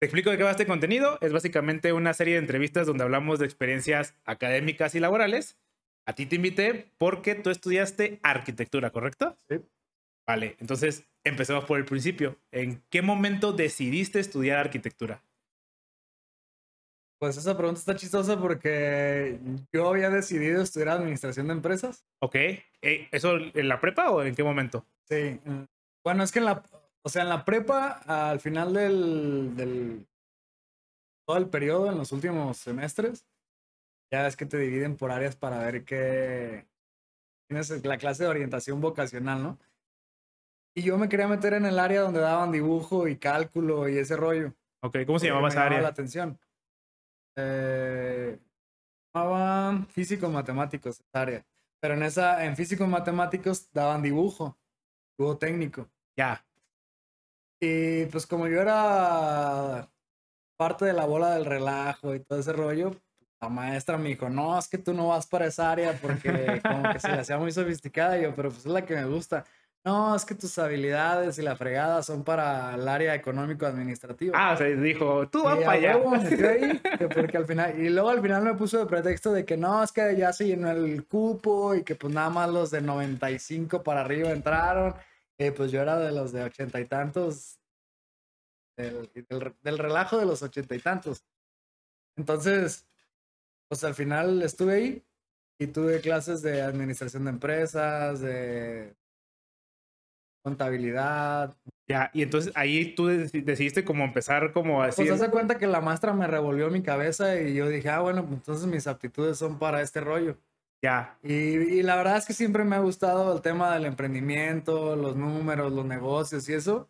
Te explico de qué va este contenido. Es básicamente una serie de entrevistas donde hablamos de experiencias académicas y laborales. A ti te invité porque tú estudiaste arquitectura, ¿correcto? Sí. Vale, entonces empecemos por el principio. ¿En qué momento decidiste estudiar arquitectura? Pues esa pregunta está chistosa porque yo había decidido estudiar administración de empresas. Ok. Eh, ¿Eso en la prepa o en qué momento? Sí. Bueno, es que en la, o sea, en la prepa, al final del, del todo el periodo, en los últimos semestres, ya es que te dividen por áreas para ver qué tienes la clase de orientación vocacional, ¿no? Y yo me quería meter en el área donde daban dibujo y cálculo y ese rollo. Ok, ¿cómo se llamaba esa área? la atención. Eh, llamaban físicos matemáticos esa área. Pero en esa, en físicos matemáticos daban dibujo, dibujo técnico. Ya. Y pues como yo era parte de la bola del relajo y todo ese rollo, la maestra me dijo, no, es que tú no vas para esa área porque como que se le hacía muy sofisticada. Y yo, pero pues es la que me gusta. No, es que tus habilidades y la fregada son para el área económico-administrativo. Ah, se dijo, tú vas para allá. Ahí, porque al final, y luego al final me puso de pretexto de que no, es que ya se llenó el cupo y que pues nada más los de 95 para arriba entraron. Eh, pues yo era de los de ochenta y tantos, del, del relajo de los ochenta y tantos. Entonces, pues al final estuve ahí y tuve clases de administración de empresas, de contabilidad. Ya, y entonces ahí tú decidiste como empezar como así. Pues se cuenta que la maestra me revolvió mi cabeza y yo dije, ah, bueno, entonces mis aptitudes son para este rollo. Ya. Y, y, la verdad es que siempre me ha gustado el tema del emprendimiento, los números, los negocios y eso.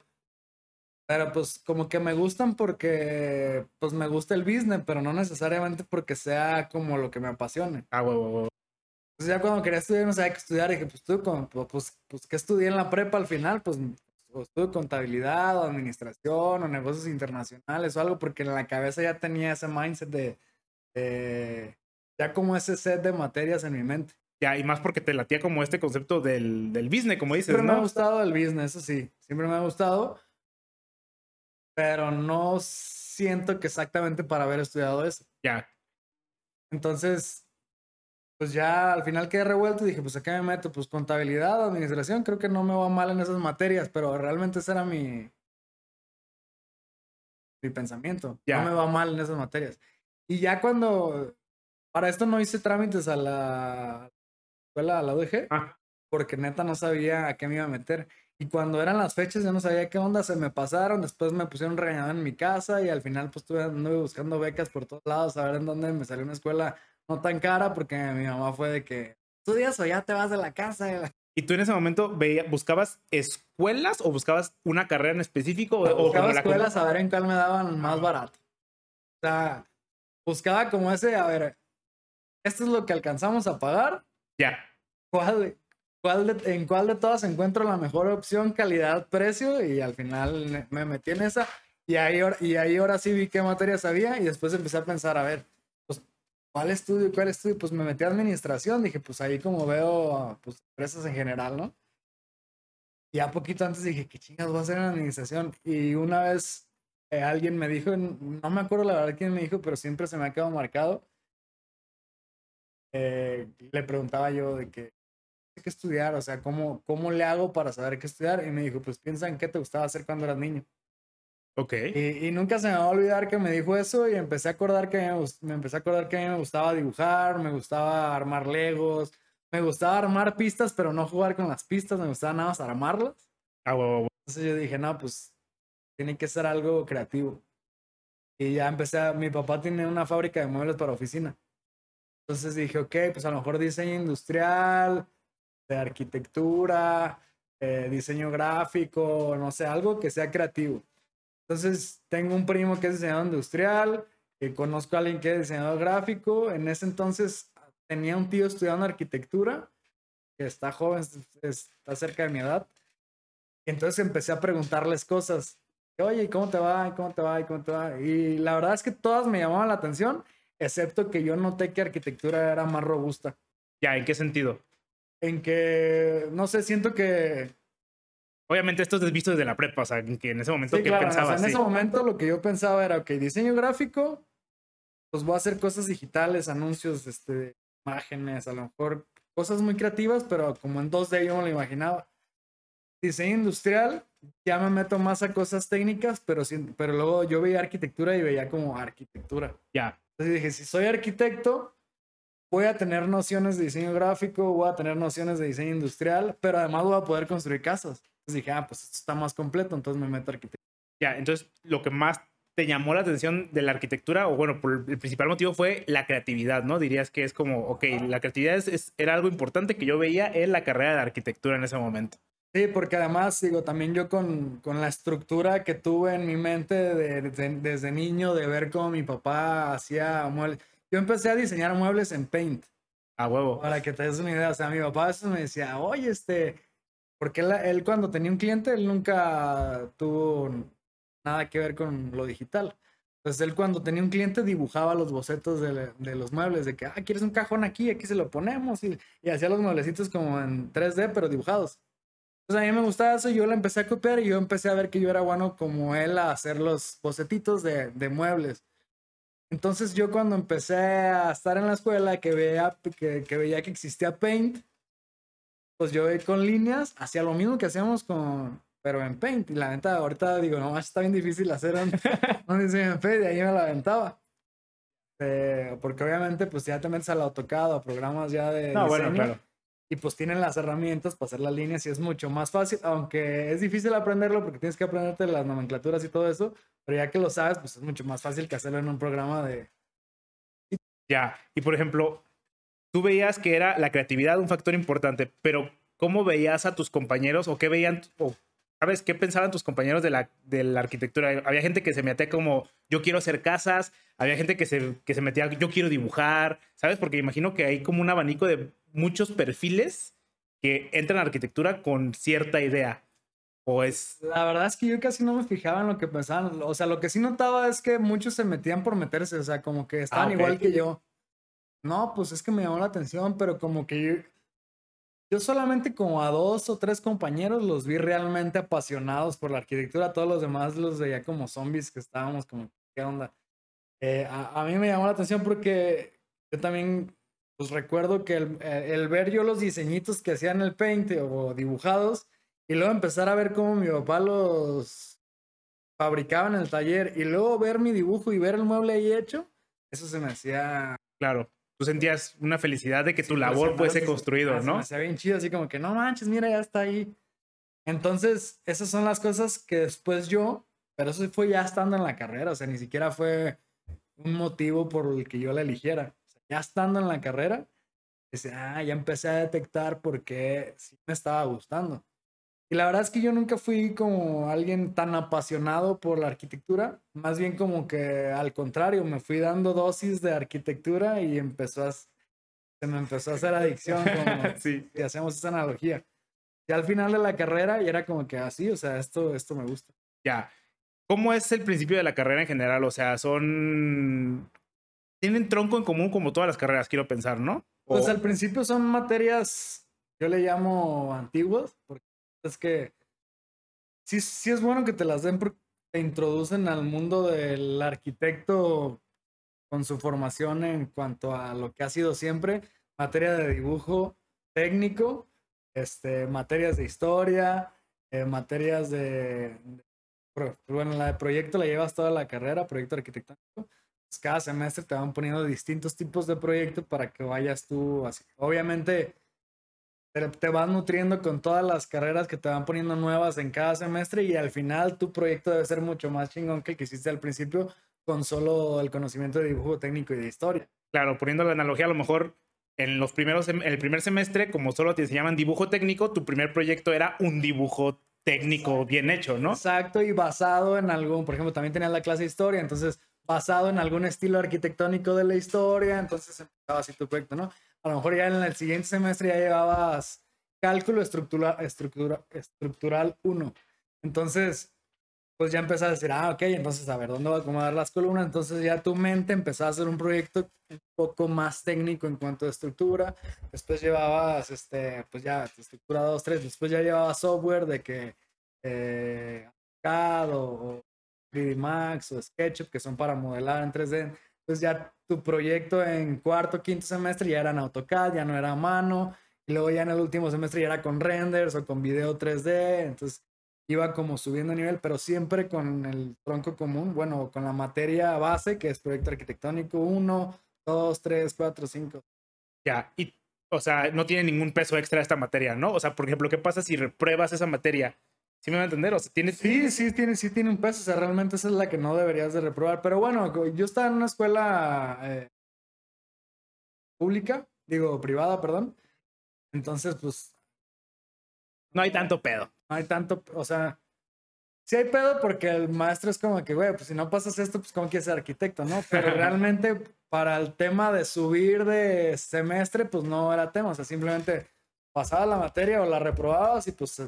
Pero pues como que me gustan porque pues me gusta el business, pero no necesariamente porque sea como lo que me apasione. Ah, huevo, entonces ya cuando quería estudiar no sabía qué estudiar y dije, pues tú, pues, pues, pues ¿qué estudié en la prepa al final? Pues, pues estuve contabilidad o administración o negocios internacionales o algo, porque en la cabeza ya tenía ese mindset de, ya como ese set de materias en mi mente. Ya, y más porque te latía como este concepto del, del business, como dices, Siempre ¿no? me ha gustado el business, eso sí, siempre me ha gustado, pero no siento que exactamente para haber estudiado eso. Ya. Entonces, pues ya al final quedé revuelto y dije, pues acá me meto, pues contabilidad, administración, creo que no me va mal en esas materias, pero realmente ese era mi, mi pensamiento. No me va mal en esas materias. Y ya cuando, para esto no hice trámites a la escuela, a la UDG, ah. porque neta no sabía a qué me iba a meter. Y cuando eran las fechas, yo no sabía qué onda, se me pasaron, después me pusieron regañado en mi casa y al final pues estuve anduve buscando becas por todos lados, a ver en dónde me salió una escuela no tan cara porque mi mamá fue de que estudias o ya te vas de la casa. ¿Y tú en ese momento veía, buscabas escuelas o buscabas una carrera en específico? O, buscaba escuelas a ver en cuál me daban más barato. O sea, buscaba como ese, a ver, esto es lo que alcanzamos a pagar. Ya. ¿Cuál, cuál ¿En cuál de todas encuentro la mejor opción, calidad, precio? Y al final me metí en esa. Y ahí, y ahí ahora sí vi qué materias había y después empecé a pensar, a ver, ¿cuál estudio? ¿Cuál estudio? Pues me metí a administración, dije, pues ahí como veo, pues empresas en general, ¿no? Y a poquito antes dije, ¿qué chingas voy a hacer en administración? Y una vez eh, alguien me dijo, no me acuerdo la verdad quién me dijo, pero siempre se me ha quedado marcado. Eh, le preguntaba yo de qué estudiar, o sea, ¿cómo, ¿cómo le hago para saber qué estudiar? Y me dijo, pues piensa en qué te gustaba hacer cuando eras niño. Ok. Y, nunca se me va a olvidar que me dijo eso y empecé a acordar que me, empecé a acordar que a mí me gustaba dibujar, me gustaba armar legos, me gustaba armar pistas, pero no jugar con las pistas, me gustaba nada más armarlas. Ah, Entonces yo dije, no, pues tiene que ser algo creativo. Y ya empecé a, mi papá tiene una fábrica de muebles para oficina. Entonces dije, ok, pues a lo mejor diseño industrial, de arquitectura, eh, diseño gráfico, no sé, algo que sea creativo. Entonces, tengo un primo que es diseñador industrial, conozco a alguien que es diseñador gráfico. En ese entonces tenía un tío estudiando arquitectura, que está joven, está cerca de mi edad. Entonces empecé a preguntarles cosas. Oye, ¿cómo te va? ¿Cómo te va? ¿Cómo te va? Y la verdad es que todas me llamaban la atención, excepto que yo noté que arquitectura era más robusta. Ya, ¿en qué sentido? En que, no sé, siento que Obviamente esto es visto desde la prepa, o sea, que en ese momento Sí, ¿qué claro, o sea, pensabas? en Sí. ese momento lo que yo pensaba era, ok, diseño gráfico, pues voy a hacer cosas digitales, anuncios, este, imágenes, a lo mejor cosas muy creativas, pero como en 2D yo me lo imaginaba. Diseño industrial, ya me meto más a cosas técnicas, pero, sin- pero luego yo veía arquitectura y veía como arquitectura. Ya, Entonces dije, si soy arquitecto, voy a tener nociones de diseño gráfico, voy a tener nociones de diseño industrial, pero además voy a poder construir casas. Entonces dije, ah, pues esto está más completo, entonces me meto a arquitectura. ya. Entonces, lo que más te llamó la atención de la arquitectura, o bueno, por el principal motivo fue la creatividad, ¿no? Dirías que es como, ok, la creatividad es- es- era algo importante que yo veía en la carrera de arquitectura en ese momento. Sí, porque además, digo, también yo con, con la estructura que tuve en mi mente de- de- desde niño, de ver cómo mi papá hacía muebles. Yo empecé a diseñar muebles en Paint, A huevo. para que te des una idea. O sea, mi papá a veces me decía, oye, este, porque él, él cuando tenía un cliente, él nunca tuvo nada que ver con lo digital. Entonces, él cuando tenía un cliente dibujaba los bocetos de, de los muebles, de que, ah, ¿quieres un cajón aquí? Aquí se lo ponemos. Y, y hacía los mueblecitos como en 3D, pero dibujados. Entonces a mí me gustaba eso y yo lo empecé a copiar y yo empecé a ver que yo era bueno como él a hacer los bocetitos de, de muebles. Entonces yo cuando empecé a estar en la escuela, que veía que, que veía que existía Paint, pues yo con líneas hacía lo mismo que hacíamos con, pero en Paint. Y la neta, ahorita digo, no, está bien difícil hacer un, un diseño en Paint y ahí me la aventaba. Eh, porque obviamente pues ya te metes al AutoCAD, a programas ya de No, bueno, diseño, claro. Y pues tienen las herramientas para hacer las líneas y es mucho más fácil, aunque es difícil aprenderlo porque tienes que aprenderte las nomenclaturas y todo eso, pero ya que lo sabes, pues es mucho más fácil que hacerlo en un programa de... Ya. Y por ejemplo, tú veías que era la creatividad un factor importante, pero ¿cómo veías a tus compañeros o qué veían, o sabes qué pensaban tus compañeros de la, de la arquitectura? Había gente que se metía como, yo quiero hacer casas, había gente que se, que se metía, yo quiero dibujar, ¿sabes? Porque imagino que hay como un abanico de muchos perfiles que entran a arquitectura con cierta idea. O es... La verdad es que yo casi no me fijaba en lo que pensaban, o sea, lo que sí notaba es que muchos se metían por meterse, o sea, como que estaban ok. igual que yo. No, pues es que me llamó la atención, pero como que yo, yo solamente como a dos o tres compañeros los vi realmente apasionados por la arquitectura, todos los demás los veía como zombies que estábamos como, ¿qué onda? Eh, a, a mí me llamó la atención porque yo también, pues recuerdo que el, eh, el ver yo los diseñitos que hacían el Paint o dibujados y luego empezar a ver cómo mi papá los fabricaba en el taller y luego ver mi dibujo y ver el mueble ahí hecho, eso se me hacía Claro, tú sentías una felicidad de que tu labor fuese construido, se me ¿no? hacía bien chido, así como que no manches, mira, ya está ahí. Entonces, esas son las cosas que después yo, pero eso fue ya estando en la carrera, o sea, ni siquiera fue un motivo por el que yo la eligiera. Ya estando en la carrera, dice, ah, ya empecé a detectar por qué sí me estaba gustando. Y la verdad es que yo nunca fui como alguien tan apasionado por la arquitectura, más bien como que al contrario, me fui dando dosis de arquitectura y empezó a, se me empezó a hacer adicción, como Sí. si hacemos esa analogía. Y al final de la carrera y era como que así, o sea, esto, esto me gusta. Ya. ¿Cómo es el principio de la carrera en general? O sea, son. Tienen tronco en común como todas las carreras, quiero pensar, ¿no? O- Pues al principio son materias, yo le llamo antiguas, porque es que sí, sí es bueno que te las den porque te introducen al mundo del arquitecto con su formación en cuanto a lo que ha sido siempre, materia de dibujo técnico, este, materias de historia, eh, materias de, de bueno, la de proyecto la llevas toda la carrera, proyecto arquitectónico. Cada semestre te van poniendo distintos tipos de proyectos para que vayas tú así. Obviamente te, vas nutriendo con todas las carreras que te van poniendo nuevas en cada semestre y al final tu proyecto debe ser mucho más chingón que el que hiciste al principio con solo el conocimiento de dibujo técnico y de historia. Claro, poniendo la analogía, a lo mejor en los primeros, el primer semestre, como solo te enseñaban dibujo técnico, tu primer proyecto era un dibujo técnico bien hecho, ¿no? Exacto, y basado en algún, por ejemplo, también tenías la clase de historia, entonces basado en algún estilo arquitectónico de la historia, entonces empezaba así tu proyecto, ¿no? A lo mejor ya en el siguiente semestre ya llevabas cálculo estructura, estructura, estructural 1. Entonces, pues ya empezás a decir, ah, ok, entonces a ver, ¿dónde voy a acomodar las columnas? Entonces ya tu mente empezó a hacer un proyecto un poco más técnico en cuanto a estructura. Después llevabas, este, pues ya, estructura 2, 3. Después ya llevabas software de que eh, CAD o, 3D Max o SketchUp, que son para modelar en 3D. Entonces ya tu proyecto en cuarto, quinto semestre ya era en AutoCAD, ya no era a mano, y luego ya en el último semestre ya era con renders o con video 3D, entonces iba como subiendo nivel, pero siempre con el tronco común, bueno, con la materia base, que es proyecto arquitectónico 1, 2, 3, 4, 5. Ya, y, o sea, no tiene ningún peso extra esta materia, ¿no? O sea, por ejemplo, ¿qué pasa si repruebas esa materia? ¿Sí me va a entender? O sea, ¿tienes... Sí, sí, tiene, sí tiene un peso, o sea, realmente esa es la que no deberías de reprobar, pero bueno, yo estaba en una escuela eh, pública, digo, privada, perdón, entonces, pues... No hay tanto pedo no hay tanto, o sea, sí hay pedo porque el maestro es como que, güey, pues si no pasas esto, pues cómo quieres ser arquitecto, ¿no? Pero realmente para el tema de subir de semestre, pues no era tema, o sea, simplemente pasabas la materia o la reprobabas y pues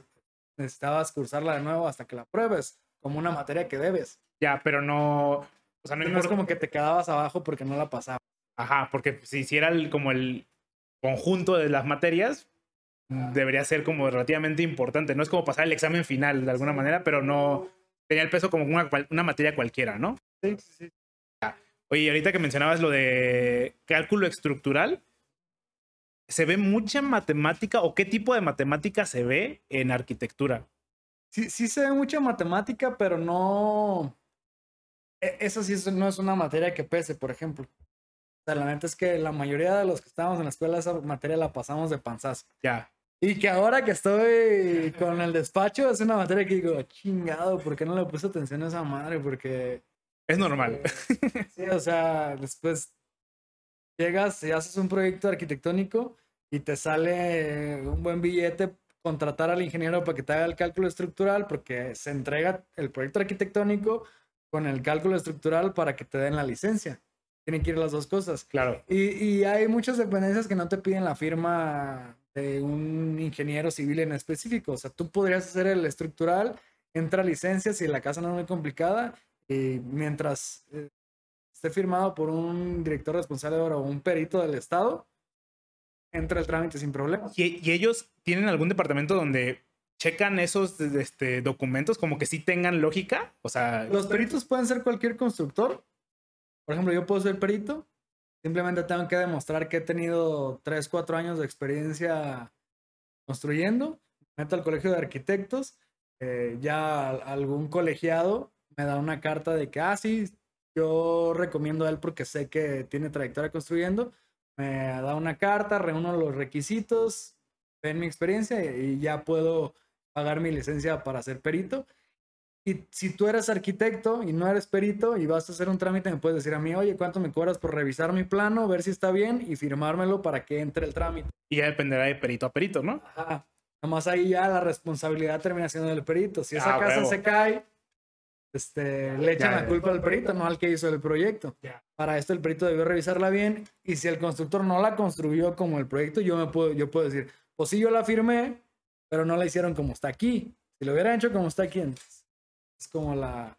necesitabas cursarla de nuevo hasta que la pruebes, como una materia que debes. Ya, pero no, o sea, no, es como que te quedabas abajo porque no la pasabas. Ajá, porque si hiciera el, como el conjunto de las materias, debería ser como relativamente importante. No es como pasar el examen final de alguna manera, pero no tenía el peso como una, una materia cualquiera, ¿no? Sí, sí, sí. Oye, ahorita que mencionabas lo de cálculo estructural, ¿se ve mucha matemática o qué tipo de matemática se ve en arquitectura? Sí, sí se ve mucha matemática, pero no... E, eso sí no es una materia que pese, por ejemplo. O sea, la neta es que la mayoría de los que estábamos en la escuela esa materia la pasamos de panzazo. Ya. Y que ahora que estoy con el despacho es una materia que digo, chingado, ¿por qué no le puse atención a esa madre? Porque... Es normal. Eh, sí, o sea, después llegas y haces un proyecto arquitectónico y te sale un buen billete contratar al ingeniero para que te haga el cálculo estructural porque se entrega el proyecto arquitectónico con el cálculo estructural para que te den la licencia. Tienen que ir las dos cosas. Claro. Y, y hay muchas dependencias que no te piden la firma de un ingeniero civil en específico. O sea, tú podrías hacer el estructural, entra licencia si la casa no es muy complicada y mientras eh, esté firmado por un director responsable o un perito del Estado, entra el trámite sin problema. ¿Y, ellos tienen algún departamento donde checan esos este, documentos como que sí tengan lógica? O sea... Los peritos pueden ser cualquier constructor. Por ejemplo, yo puedo ser perito Simplemente tengo que demostrar que he tenido 3, 4 años de experiencia construyendo. Meto al colegio de arquitectos. Eh, ya algún colegiado me da una carta de que, ah, sí, yo recomiendo a él porque sé que tiene trayectoria construyendo. Me da una carta, reúno los requisitos, ven mi experiencia y ya puedo pagar mi licencia para ser perito. Y si tú eres arquitecto y no eres perito y vas a hacer un trámite, me puedes decir a mí, oye, ¿cuánto me cobras por revisar mi plano, ver si está bien y firmármelo para que entre el trámite? Y ya dependerá de perito a perito, ¿no? Ajá. Nomás ahí ya la responsabilidad termina siendo del perito. Si esa ah, casa se cae, este, le echan la culpa al perito, no al que hizo el proyecto. Para esto el perito debió revisarla bien y si el constructor no la construyó como el proyecto, yo me puedo, yo puedo decir, pues sí, yo la firmé, pero no la hicieron como está aquí. Si lo hubieran hecho como está aquí, entonces es como la,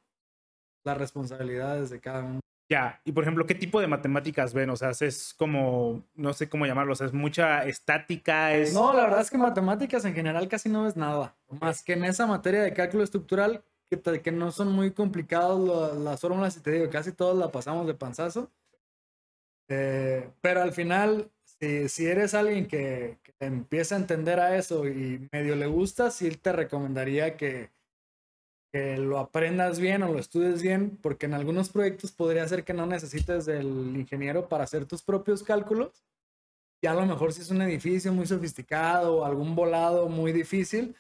las responsabilidades de cada uno. Ya, y por ejemplo, ¿qué tipo de matemáticas ven? O sea, es como, no sé cómo llamarlos, es mucha estática, es... No, la verdad es que matemáticas en general casi no ves nada, más que en esa materia de cálculo estructural, que, que no son muy complicados las fórmulas, y te digo, casi todos la pasamos de panzazo. Eh, pero al final, si, si eres alguien que, que, empieza a entender a eso y medio le gusta, sí te recomendaría que, que lo aprendas bien o lo estudies bien, porque en algunos proyectos podría ser que no necesites del ingeniero para hacer tus propios cálculos. Y a lo mejor si es un edificio muy sofisticado o algún volado muy difícil,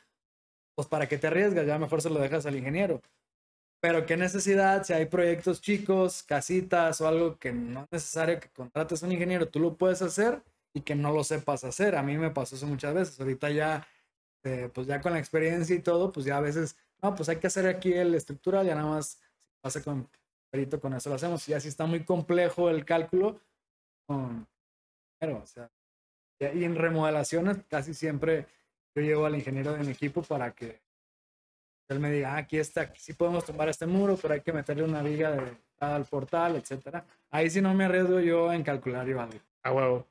pues para que te arriesgas, ya mejor se lo dejas al ingeniero. Pero qué necesidad, si hay proyectos chicos, casitas o algo que no es necesario que contrates a un ingeniero, tú lo puedes hacer y que no lo sepas hacer. A mí me pasó eso muchas veces. Ahorita ya, eh, pues ya con la experiencia y todo, pues ya a veces no, pues hay que hacer aquí el estructural, ya nada más pasa con perito, con eso lo hacemos. Y así está muy complejo el cálculo, pero, o sea, y en remodelaciones casi siempre yo llevo al ingeniero de mi equipo para que él me diga, ah, aquí está, aquí sí podemos tomar este muro, pero hay que meterle una viga de al portal, etcétera. Ahí sí no me arriesgo yo en calcular y vale. A huevo.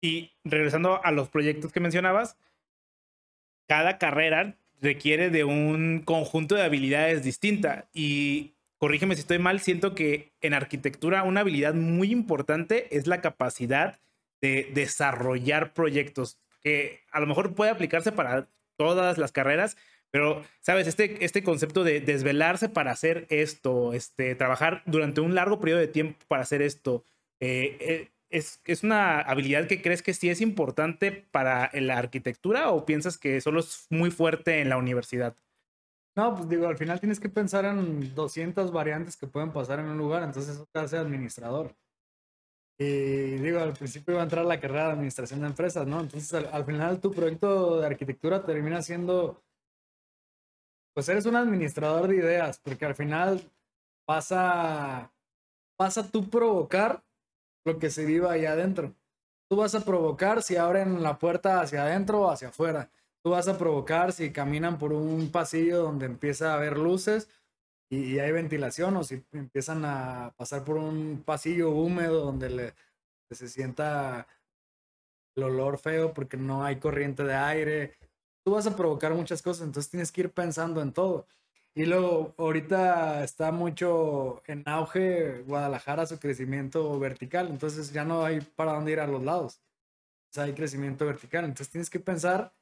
Y regresando a los proyectos que mencionabas, cada carrera requiere de un conjunto de habilidades distinta y corrígeme si estoy mal, siento que en arquitectura una habilidad muy importante es la capacidad de desarrollar proyectos, que a lo mejor puede aplicarse para todas las carreras, pero, ¿sabes? Este, este concepto de desvelarse para hacer esto, este, trabajar durante un largo periodo de tiempo para hacer esto, eh, eh, es, ¿es una habilidad que crees que sí es importante para la arquitectura o piensas que solo es muy fuerte en la universidad? No, pues digo, al final tienes que pensar en 200 variantes que pueden pasar en un lugar, entonces eso te hace administrador. Y digo, al principio iba a entrar la carrera de administración de empresas, ¿no? Entonces al, final tu proyecto de arquitectura termina siendo, pues eres un administrador de ideas, porque al final pasa, pasa tú provocar lo que se viva ahí adentro. Tú vas a provocar si abren la puerta hacia adentro o hacia afuera tú vas a provocar si caminan por un pasillo donde empieza a haber luces y, hay ventilación o si empiezan a pasar por un pasillo húmedo donde le, se sienta el olor feo porque no hay corriente de aire. Tú vas a provocar muchas cosas, entonces tienes que ir pensando en todo. Y luego, ahorita está mucho en auge Guadalajara, su crecimiento vertical, entonces ya no hay para dónde ir a los lados. O sea, hay crecimiento vertical, entonces tienes que pensar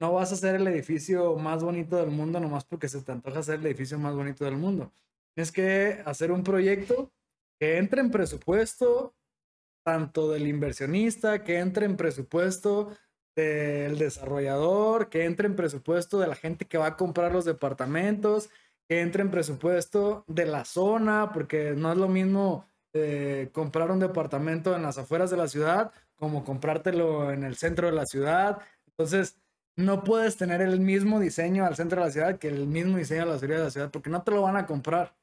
no vas a hacer el edificio más bonito del mundo nomás porque se te antoja hacer el edificio más bonito del mundo. Tienes que hacer un proyecto que entre en presupuesto tanto del inversionista, que entre en presupuesto del desarrollador, que entre en presupuesto de la gente que va a comprar los departamentos, que entre en presupuesto de la zona, porque no es lo mismo eh, comprar un departamento en las afueras de la ciudad como comprártelo en el centro de la ciudad. Entonces, no puedes tener el mismo diseño al centro de la ciudad que el mismo diseño a la orilla de la ciudad porque no te lo van a comprar.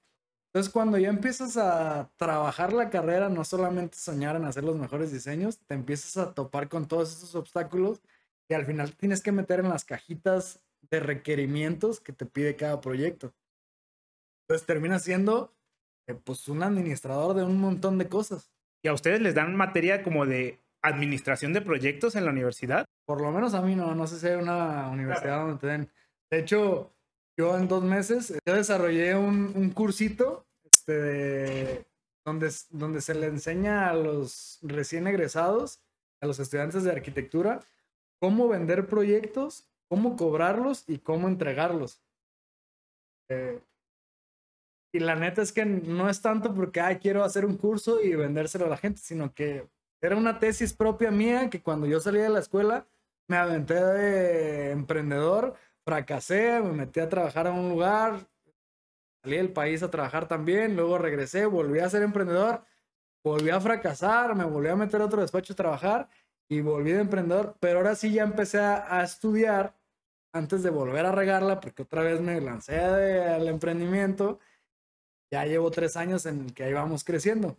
Entonces, cuando ya empiezas a trabajar la carrera, no solamente soñar en hacer los mejores diseños, te empiezas a topar con todos esos obstáculos y al final tienes que meter en las cajitas de requerimientos que te pide cada proyecto. Entonces, termina siendo eh, pues un administrador de un montón de cosas. ¿Y a ustedes les dan materia como de administración de proyectos en la universidad? Por lo menos a mí no, no sé si hay una universidad donde te den. De hecho, yo en dos meses yo desarrollé un, cursito este, donde, donde se le enseña a los recién egresados, a los estudiantes de arquitectura, cómo vender proyectos, cómo cobrarlos y cómo entregarlos. Eh, y la neta es que no es tanto porque Ay, quiero hacer un curso y vendérselo a la gente, sino que era una tesis propia mía que cuando yo salí de la escuela me aventé de emprendedor, fracasé, me metí a trabajar a un lugar, salí del país a trabajar también, luego regresé, volví a ser emprendedor, volví a fracasar, me volví a meter a otro despacho a trabajar y volví de emprendedor, pero ahora sí ya empecé a, estudiar antes de volver a regarla, porque otra vez me lancé al emprendimiento. Ya llevo tres años en que ahí vamos creciendo.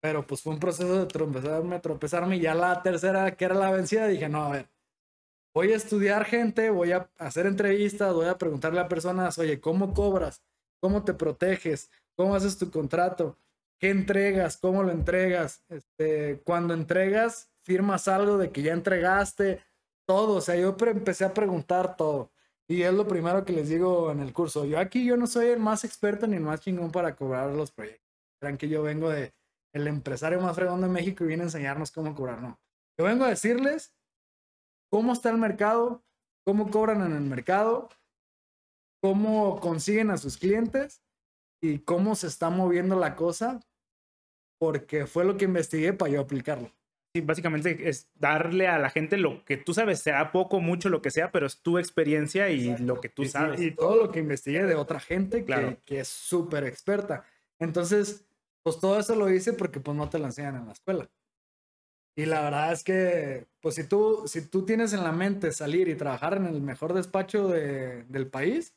Pero pues fue un proceso de tropezarme, tropezarme. Y ya la tercera, que era la vencida, dije, no, a ver, voy a estudiar gente, voy a hacer entrevistas, voy a preguntarle a personas, oye, ¿cómo cobras? ¿Cómo te proteges? ¿Cómo haces tu contrato? ¿Qué entregas? ¿Cómo lo entregas? Este, cuando entregas, firmas algo de que ya entregaste, todo. O sea, yo empecé a preguntar todo. Y es lo primero que les digo en el curso. Yo aquí yo no soy el más experto ni el más chingón para cobrar los proyectos. Crean que yo vengo de el empresario más fregón de México y viene a enseñarnos cómo cobrar. No. Yo vengo a decirles cómo está el mercado, cómo cobran en el mercado, cómo consiguen a sus clientes y cómo se está moviendo la cosa, porque fue lo que investigué para yo aplicarlo. Sí, básicamente es darle a la gente lo que tú sabes, sea poco, mucho, lo que sea, pero es tu experiencia y lo que tú sabes. Y, todo lo que investigué de otra gente que, que es súper experta. Entonces, pues todo eso lo hice porque pues no te lo enseñan en la escuela. Y la verdad es que, pues si tú, si tú tienes en la mente salir y trabajar en el mejor despacho de, del país,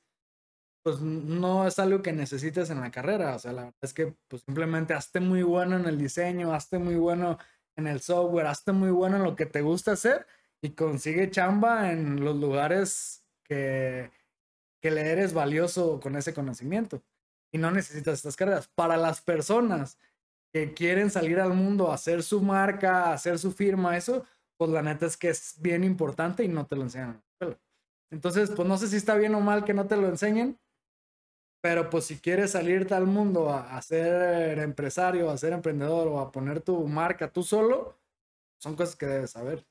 pues no es algo que necesites en la carrera. O sea, la verdad es que pues simplemente hazte muy bueno en el diseño, hazte muy bueno en el software, hazte muy bueno en lo que te gusta hacer y consigue chamba en los lugares que, que le eres valioso con ese conocimiento y no necesitas estas carreras. Para las personas que quieren salir al mundo hacer su marca, hacer su firma, eso, pues la neta es que es bien importante y no te lo enseñan. Entonces, pues no sé si está bien o mal que no te lo enseñen, pero pues si quieres salirte al mundo a, a ser empresario, a ser emprendedor o a poner tu marca tú solo, son cosas que debes saber.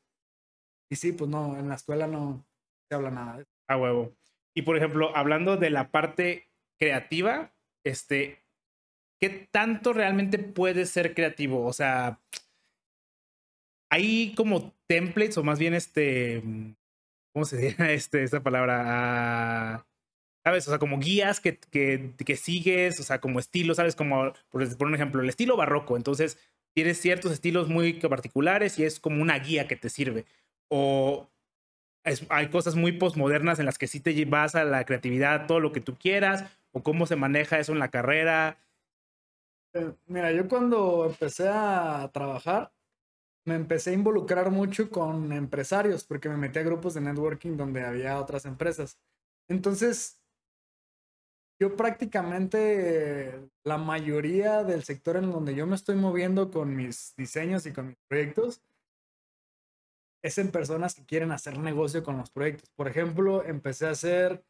Y sí, pues no, en la escuela no se habla nada de eso. A huevo. Y por ejemplo, hablando de la parte creativa, este, ¿qué tanto realmente puedes ser creativo? O sea, hay como templates o más bien este, ¿cómo se dice este, esta palabra? Ah, ¿Sabes? O sea, como guías que, que, que, sigues, o sea, como estilo, ¿sabes? Como, por, un ejemplo, el estilo barroco. Entonces, tienes ciertos estilos muy particulares y es como una guía que te sirve. O es, hay cosas muy postmodernas en las que sí te vas a la creatividad, todo lo que tú quieras, o cómo se maneja eso en la carrera. Eh, mira, yo cuando empecé a trabajar, me empecé a involucrar mucho con empresarios, porque me metí a grupos de networking donde había otras empresas. Entonces, yo prácticamente la mayoría del sector en donde yo me estoy moviendo con mis diseños y con mis proyectos es en personas que quieren hacer negocio con los proyectos. Por ejemplo, empecé a hacer,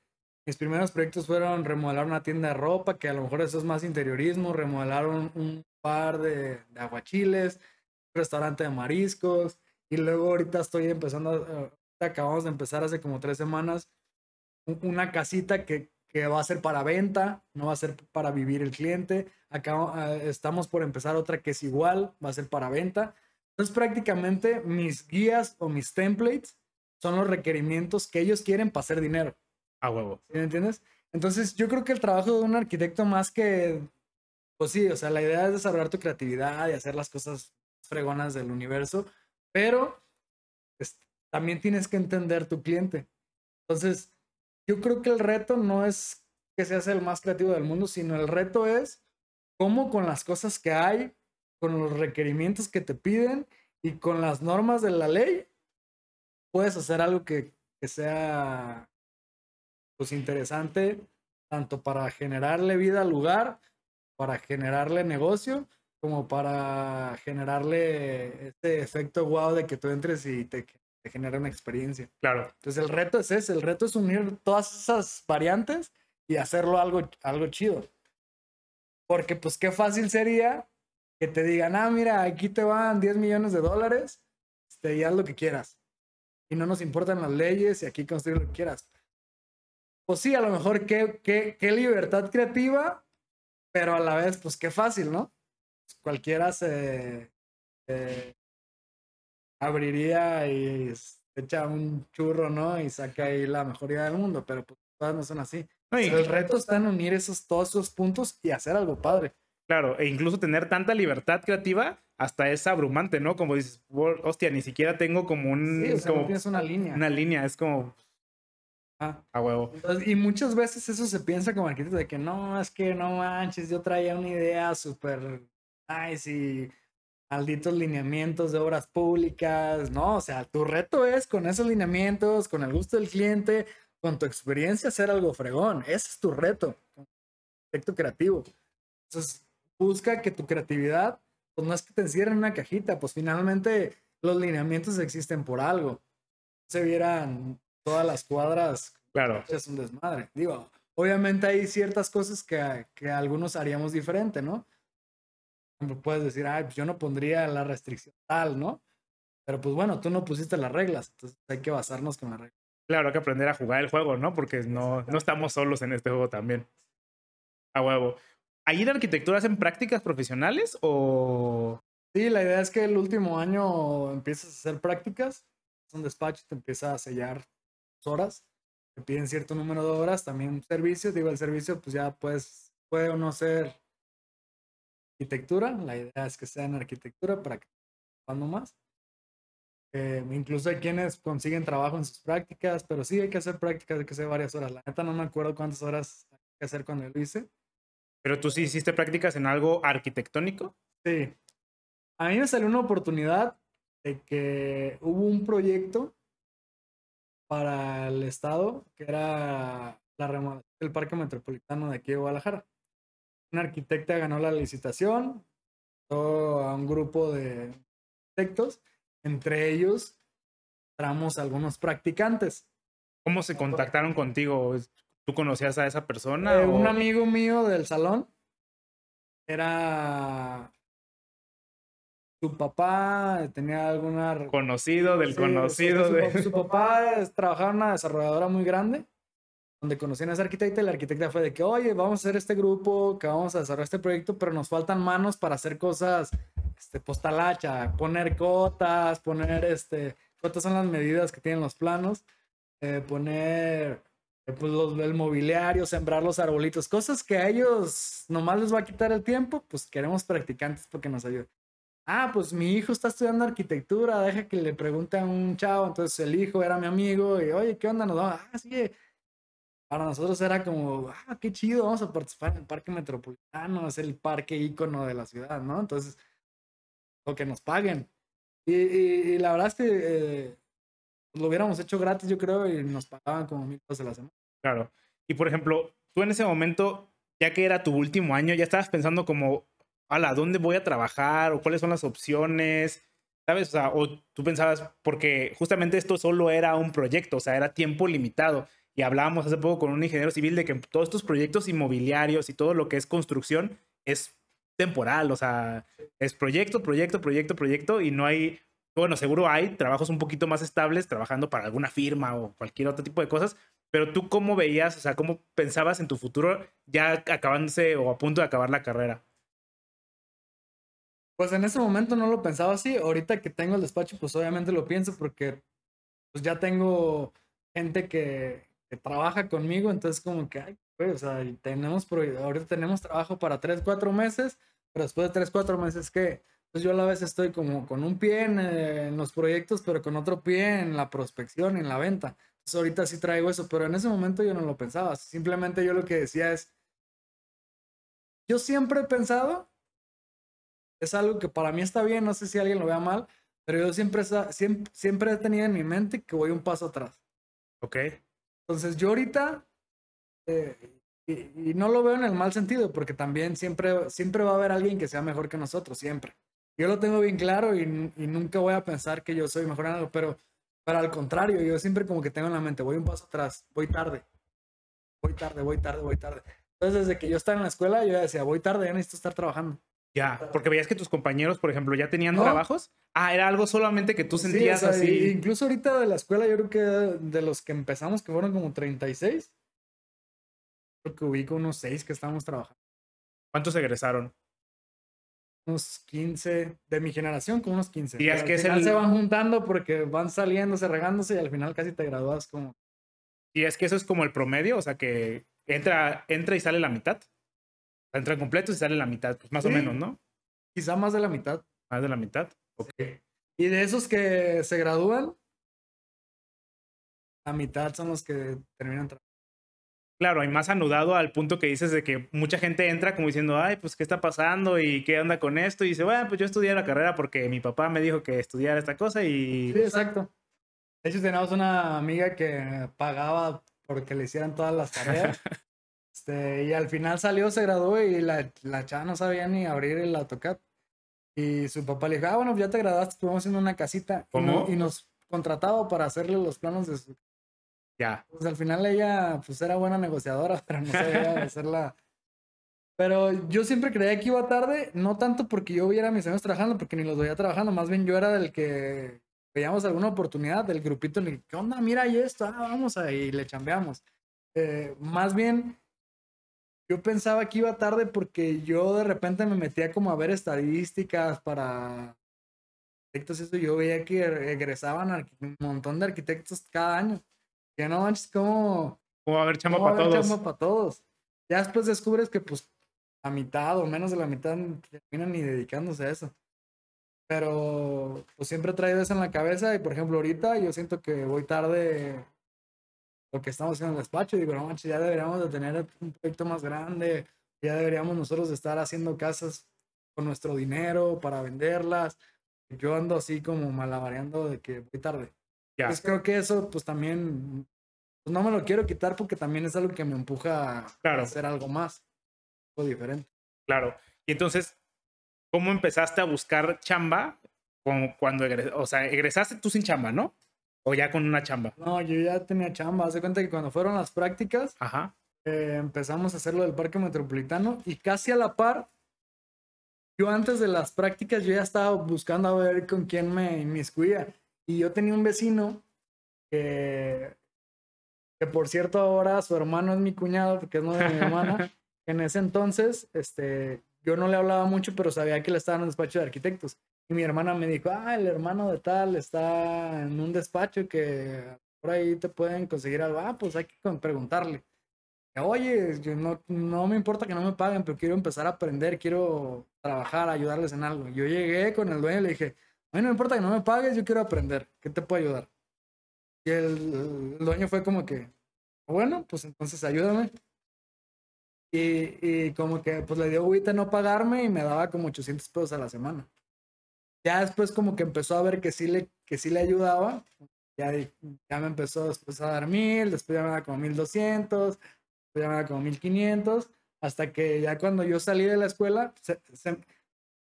mis primeros proyectos fueron remodelar una tienda de ropa, que a lo mejor eso es más interiorismo, remodelar un, par de, aguachiles, un restaurante de mariscos, y luego ahorita estoy empezando, uh, acabamos de empezar hace como tres semanas, una casita que, que va a ser para venta, no va a ser para vivir el cliente. Acá uh, estamos por empezar otra que es igual, va a ser para venta. Entonces prácticamente mis guías o mis templates son los requerimientos que ellos quieren para hacer dinero. A huevo. ¿Sí ¿Me entiendes? Entonces yo creo que el trabajo de un arquitecto más que, pues sí, o sea, la idea es desarrollar tu creatividad y hacer las cosas fregonas del universo, pero pues, también tienes que entender tu cliente. Entonces, yo creo que el reto no es que seas el más creativo del mundo, sino el reto es cómo con las cosas que hay con los requerimientos que te piden y con las normas de la ley, puedes hacer algo que, que sea pues interesante tanto para generarle vida al lugar, para generarle negocio, como para generarle este efecto wow de que tú entres y te, te genere una experiencia. Claro. Entonces el reto es ese, el reto es unir todas esas variantes y hacerlo algo, algo chido. Porque pues qué fácil sería que te digan, ah, mira, aquí te van 10 millones de dólares, este, y haz lo que quieras. Y no nos importan las leyes y aquí construir lo que quieras. Pues sí, a lo mejor qué, qué, qué libertad creativa, pero a la vez, pues qué fácil, ¿no? Pues cualquiera se, abriría y echa un churro, ¿no? Y saca ahí la mejor idea del mundo, pero pues todas no son así. El reto está en unir esos, todos esos puntos y hacer algo padre. Claro, e incluso tener tanta libertad creativa hasta es abrumante, ¿no? Como dices, "Wo- hostia, ni siquiera tengo como un... Sí, o sea, como no tienes una línea. una línea, es como Ah. a huevo. Entonces, y muchas veces eso se piensa como arquitecto de que no, es que no manches, yo traía una idea súper nice y malditos lineamientos de obras públicas, ¿no? O sea, tu reto es con esos lineamientos, con el gusto del cliente, con tu experiencia, hacer algo fregón. Ese es tu reto, arquitecto creativo. Entonces, busca que tu creatividad, pues no es que te encierren en una cajita, pues finalmente los lineamientos existen por algo. Se vieran todas las cuadras Claro, es un desmadre. Digo, obviamente hay ciertas cosas que, que algunos haríamos diferente, ¿no? Puedes decir, ay, pues yo no pondría la restricción tal, ¿no? Pero pues bueno, tú no pusiste las reglas, entonces hay que basarnos con las reglas. claro, hay que aprender a jugar el juego, ¿no? Porque no, no estamos solos en este juego también. A huevo. ¿Ahí en arquitectura hacen prácticas profesionales o...? Sí, la idea es que el último año empiezas a hacer prácticas, es un despacho, te empieza a sellar horas, te piden cierto número de horas, también un servicio, digo, el servicio pues ya pues puede o no ser arquitectura, la idea es que sea en arquitectura para que cuando más. Eh, incluso hay quienes consiguen trabajo en sus prácticas, pero sí hay que hacer prácticas, hay que hacer varias horas. La neta no me acuerdo cuántas horas hay que hacer cuando lo hice. Pero tú sí hiciste prácticas en algo arquitectónico. Sí. A mí me salió una oportunidad de que hubo un proyecto para el estado que era la remodelación del Parque Metropolitano de aquí de Guadalajara. Una arquitecta ganó la licitación, a un grupo de arquitectos, entre ellos traemos algunos practicantes. ¿Cómo se contactaron contigo? ¿Tú conocías a esa persona? Eh, o- Un amigo mío del salón era su papá, tenía alguna Conocido del Sí, conocido su, de... su papá trabajaba en una desarrolladora muy grande, donde conocían a esa arquitecta y la arquitecta fue de que, oye, vamos a hacer este grupo, que vamos a desarrollar este proyecto, pero nos faltan manos para hacer cosas, este, postalacha, poner cotas, poner, este, cotas son las medidas que tienen los planos, eh, poner, pues, los- el mobiliario, sembrar los arbolitos, cosas que a ellos nomás les va a quitar el tiempo, pues queremos practicantes porque nos ayuden. Ah, pues mi hijo está estudiando arquitectura, deja que le pregunte a un chavo. Entonces el hijo era mi amigo y, oye, ¿qué onda? Nos. Ah, sí. eh". Para nosotros era como, ah, qué chido, vamos a participar en el parque metropolitano, es el parque ícono de la ciudad, ¿no? Entonces, o que nos paguen. Y, y- y la verdad es que eh, lo hubiéramos hecho gratis, yo creo, y nos pagaban como mil pesos a la semana. Claro. Y por ejemplo, tú en ese momento, ya que era tu último año, ya estabas pensando como, ala, ¿dónde voy a trabajar? ¿O cuáles son las opciones? ¿Sabes? O sea, o tú pensabas, porque justamente esto solo era un proyecto, o sea, era tiempo limitado. Y hablábamos hace poco con un ingeniero civil de que todos estos proyectos inmobiliarios y todo lo que es construcción es temporal, o sea, es proyecto, proyecto, proyecto, proyecto, y no hay, bueno, seguro hay trabajos un poquito más estables trabajando para alguna firma o cualquier otro tipo de cosas, pero tú cómo veías, o sea, cómo pensabas en tu futuro ya acabándose o a punto de acabar la carrera. Pues en ese momento no lo pensaba así. Ahorita que tengo el despacho, pues obviamente lo pienso porque pues ya tengo gente que, que trabaja conmigo, entonces como que, ay, güey, o sea, tenemos, ahorita tenemos trabajo para tres, cuatro meses, pero después de tres, cuatro meses, ¿qué? Pues yo a la vez estoy como con un pie en, eh, en los proyectos, pero con otro pie en la prospección, en la venta. Entonces ahorita sí traigo eso, pero en ese momento yo no lo pensaba. Simplemente yo lo que decía es, yo siempre he pensado es algo que para mí está bien, no sé si alguien lo vea mal, pero yo siempre, siempre he tenido en mi mente que voy un paso atrás. ¿Ok? Entonces yo ahorita, eh, y, y no lo veo en el mal sentido, porque también siempre, siempre va a haber alguien que sea mejor que nosotros, siempre. Yo lo tengo bien claro y, y nunca voy a pensar que yo soy mejor en algo, pero, pero al contrario, yo siempre como que tengo en la mente, voy un paso atrás, voy tarde, voy tarde, voy tarde, voy tarde. Entonces desde que yo estaba en la escuela, yo decía, voy tarde, ya necesito estar trabajando. Ya, porque veías que tus compañeros, por ejemplo, ya tenían No. trabajos. Ah, era algo solamente que tú Sí, o sentías sea, así. Incluso ahorita de la escuela, yo creo que de los que empezamos, que fueron como 36, creo que ubico unos 6 que estábamos trabajando. ¿Cuántos egresaron? Unos 15, de mi generación, como unos 15. Dirías Pero que al es final el- se van juntando porque van saliéndose, regándose y al final casi te gradúas como... Y es que eso es como el promedio, o sea, que entra, entra y sale la mitad. O sea, Entran completos y sale la mitad, pues más o menos, ¿no? Quizá más de la mitad. Más de la mitad. Ok. Y de esos que se gradúan, la mitad son los que terminan trabajando. Claro, y más anudado al punto que dices de que mucha gente entra como diciendo, ay, pues, ¿qué está pasando? ¿Y qué onda con esto? Y dice, bueno, pues yo estudié la carrera porque mi papá me dijo que estudiara esta cosa y... Sí, exacto. De hecho, teníamos una amiga que pagaba porque le hicieran todas las tareas. Este, y al final salió, se graduó y la, la chava no sabía ni abrir el AutoCAD. Y su papá le dijo, ah, bueno, ya te graduaste, te vamos haciendo una casita. Y, no- ¿Cómo? y nos contrataba para hacerle los planos de su... Ya, Pues al final ella, pues era buena negociadora, pero no sabía hacerla. Pero yo siempre creía que iba tarde, no tanto porque yo viera a mis amigos trabajando, porque ni los veía trabajando, más bien yo era del que veíamos alguna oportunidad del grupito, en el que, ¿qué onda? Mira, y esto, ah, vamos ahí, le chambeamos. Eh, más bien, yo pensaba que iba tarde porque yo de repente me metía como a ver estadísticas para arquitectos, eso, yo veía que egresaban un montón de arquitectos cada año. Que no manches, como como va a haber chamba ¿Cómo para haber todos. chamba para todos? Ya después descubres que pues la mitad o menos de la mitad terminan ni dedicándose a eso. Pero pues siempre he traído eso en la cabeza y por ejemplo ahorita yo siento que voy tarde lo que estamos haciendo en el despacho. Digo, no manches, ya deberíamos de tener un proyecto más grande, ya deberíamos nosotros de estar haciendo casas con nuestro dinero para venderlas. Yo ando así como malabareando de que voy tarde. Ya, Pues creo que eso, pues también, pues no me lo quiero quitar porque también es algo que me empuja a hacer algo más, algo diferente. claro. Y entonces, ¿cómo empezaste a buscar chamba con- cuando egres- O sea, egresaste tú sin chamba, ¿no? ¿O ya con una chamba? No, yo ya tenía chamba. Haz de cuenta que cuando fueron las prácticas, Ajá. eh, empezamos a hacer lo del parque metropolitano y casi a la par, yo antes de las prácticas, yo ya estaba buscando a ver con quién me inmiscuía. Y yo tenía un vecino que, que por cierto ahora su hermano es mi cuñado, porque es novio de mi hermana. en ese entonces, este, yo no le hablaba mucho, pero sabía que él estaba en un despacho de arquitectos. Y mi hermana me dijo, ah, el hermano de tal está en un despacho que por ahí te pueden conseguir algo. Ah, pues hay que preguntarle. Oye, yo no, no me importa que no me paguen, pero quiero empezar a aprender, quiero trabajar, ayudarles en algo. Yo llegué con el dueño y le dije, a mí no me importa que no me pagues, yo quiero aprender. ¿Qué te puedo ayudar? Y el, el dueño fue como que, bueno, pues entonces ayúdame. Y, y como que pues le dio agüita no pagarme y me daba como 800 pesos a la semana. Ya después como que empezó a ver que sí le, que sí le ayudaba. Ya, ya me empezó después a dar mil, después ya me daba como 1200, después ya me daba como 1500, hasta que ya cuando yo salí de la escuela, se- se-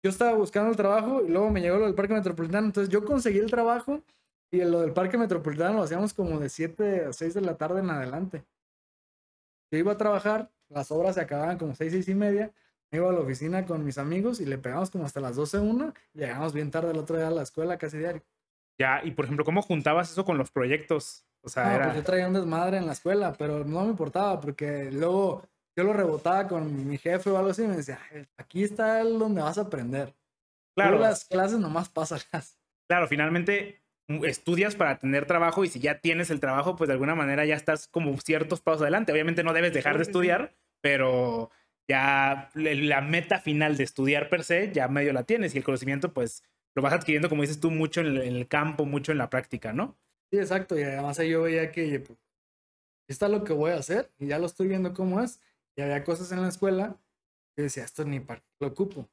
yo estaba buscando el trabajo y luego me llegó lo del parque metropolitano, entonces yo conseguí el trabajo y lo del parque metropolitano lo hacíamos como de 7 a 6 de la tarde en adelante. Yo iba a trabajar, las obras se acababan como 6, 6 y media, me iba a la oficina con mis amigos y le pegamos como hasta las 12, 1, y llegamos bien tarde el otro día a la escuela casi diario. Ya, y por ejemplo, ¿cómo juntabas eso con los proyectos? O sea, No, era... pues yo traía un desmadre en la escuela, pero no me importaba porque luego yo lo rebotaba con mi jefe o algo así y me decía, "Ay, aquí está el donde vas a aprender. claro, las clases nomás pásalas. claro, finalmente mm, estudias para tener trabajo y si ya tienes el trabajo, pues de alguna manera ya estás como ciertos pasos adelante. Obviamente no debes dejar de estudiar, pero ya la meta final de estudiar per se ya medio la tienes y el conocimiento pues lo vas adquiriendo, como dices tú, mucho en el, campo, mucho en la práctica, ¿no? Sí, exacto. Y además ahí yo veía que pues, esto es lo que voy a hacer y ya lo estoy viendo cómo es. Y había cosas en la escuela que decía, esto ni para qué lo ocupo.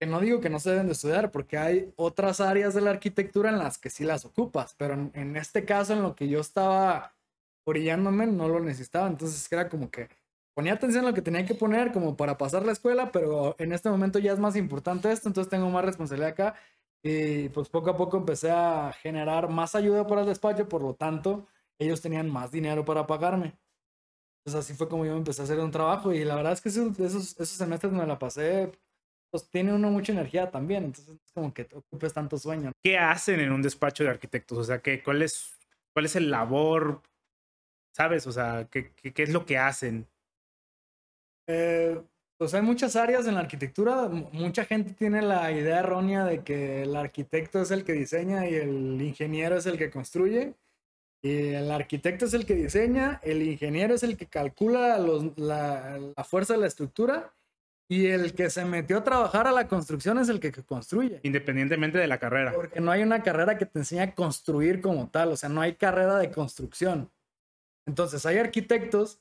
Que no digo que no se deben de estudiar, porque hay otras áreas de la arquitectura en las que sí las ocupas, pero en, en este caso, en lo que yo estaba orillándome, no lo necesitaba. Entonces era como que ponía atención a lo que tenía que poner como para pasar la escuela, pero en este momento ya es más importante esto, entonces tengo más responsabilidad acá. Y pues poco a poco empecé a generar más ayuda para el despacho, por lo tanto, ellos tenían más dinero para pagarme. Entonces así fue como yo empecé a hacer un trabajo y la verdad es que esos, esos, esos semestres me la pasé, pues tiene uno mucha energía también, entonces es como que te ocupes tanto sueño. ¿Qué hacen en un despacho de arquitectos? O sea, ¿qué, cuál, es, ¿cuál es el labor? ¿Sabes? O sea, ¿qué, qué, qué es lo que hacen? Eh, pues hay muchas áreas en la arquitectura. Mucha gente tiene la idea errónea de que el arquitecto es el que diseña y el ingeniero es el que construye. Y el arquitecto es el que diseña, el ingeniero es el que calcula los- la, la fuerza de la estructura y el que se metió a trabajar a la construcción es el que, que construye. Independientemente de la carrera. Porque no hay una carrera que te enseñe a construir como tal, o sea, no hay carrera de construcción. Entonces, hay arquitectos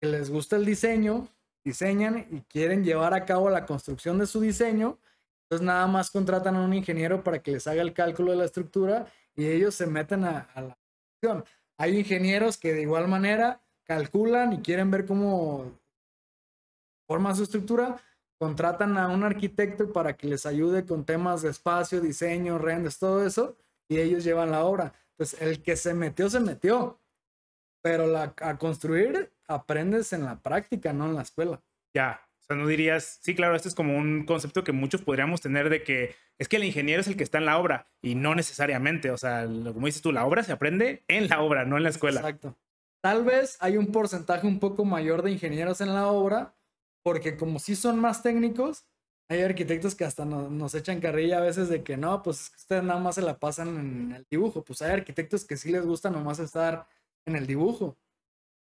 que les gusta el diseño, diseñan y quieren llevar a cabo la construcción de su diseño. Entonces, nada más contratan a un ingeniero para que les haga el cálculo de la estructura y ellos se meten a, a la Hay ingenieros que de igual manera calculan y quieren ver cómo forma su estructura, contratan a un arquitecto para que les ayude con temas de espacio, diseño, renders, todo eso, y ellos llevan la obra. Pues el que se metió, se metió. Pero la, a construir aprendes en la práctica, no en la escuela. Ya. O sea, no dirías, sí, claro, este es como un concepto que muchos podríamos tener de que es que el ingeniero es el que está en la obra y no necesariamente. O sea, como dices tú, la obra se aprende en la obra, no en la escuela. Exacto. Tal vez hay un porcentaje un poco mayor de ingenieros en la obra, porque como sí son más técnicos, hay arquitectos que hasta no- nos echan carrilla a veces de que no, pues ustedes nada más se la pasan en el dibujo. Pues hay arquitectos que sí les gusta nomás estar en el dibujo.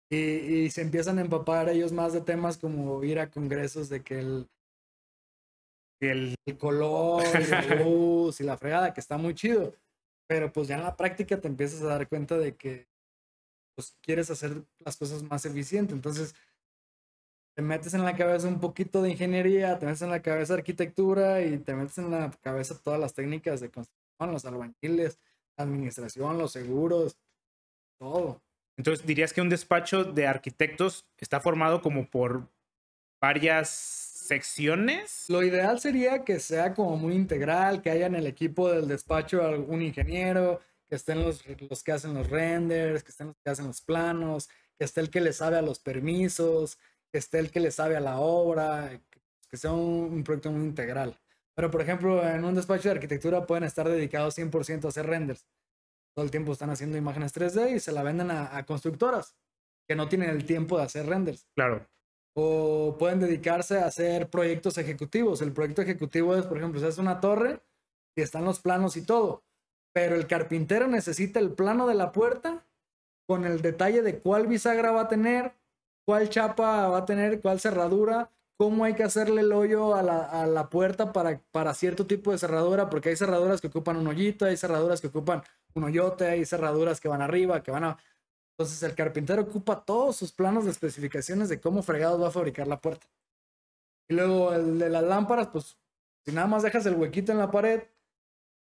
Y, y se empiezan a empapar ellos más de temas como ir a congresos de que el, el, el color, y la luz y la fregada, que está muy chido. Pero pues ya en la práctica te empiezas a dar cuenta de que pues quieres hacer las cosas más eficientes. Entonces, te metes en la cabeza un poquito de ingeniería, te metes en la cabeza arquitectura y te metes en la cabeza todas las técnicas de construcción, los albañiles, la administración, los seguros, todo. Entonces, dirías que un despacho de arquitectos está formado como por varias secciones. Lo ideal sería que sea como muy integral, que haya en el equipo del despacho algún ingeniero, que estén los, los que hacen los renders, que estén los que hacen los planos, que esté el que le sabe a los permisos, que esté el que le sabe a la obra, que, sea un, un, proyecto muy integral. Pero, por ejemplo, en un despacho de arquitectura pueden estar dedicados 100% a hacer renders. Todo el tiempo están haciendo imágenes 3D y se la venden a, a constructoras que no tienen el tiempo de hacer renders. Claro. O pueden dedicarse a hacer proyectos ejecutivos. El proyecto ejecutivo es, por ejemplo, se hace una torre y están los planos y todo. Pero el carpintero necesita el plano de la puerta con el detalle de cuál bisagra va a tener, cuál chapa va a tener, cuál cerradura, cómo hay que hacerle el hoyo a la, a la puerta para, para cierto tipo de cerradura, porque hay cerraduras que ocupan un hoyito, hay cerraduras que ocupan un hoyote, hay cerraduras que van arriba, que van a... Entonces el carpintero ocupa todos sus planos de especificaciones de cómo fregado va a fabricar la puerta. Y luego el de las lámparas, pues si nada más dejas el huequito en la pared,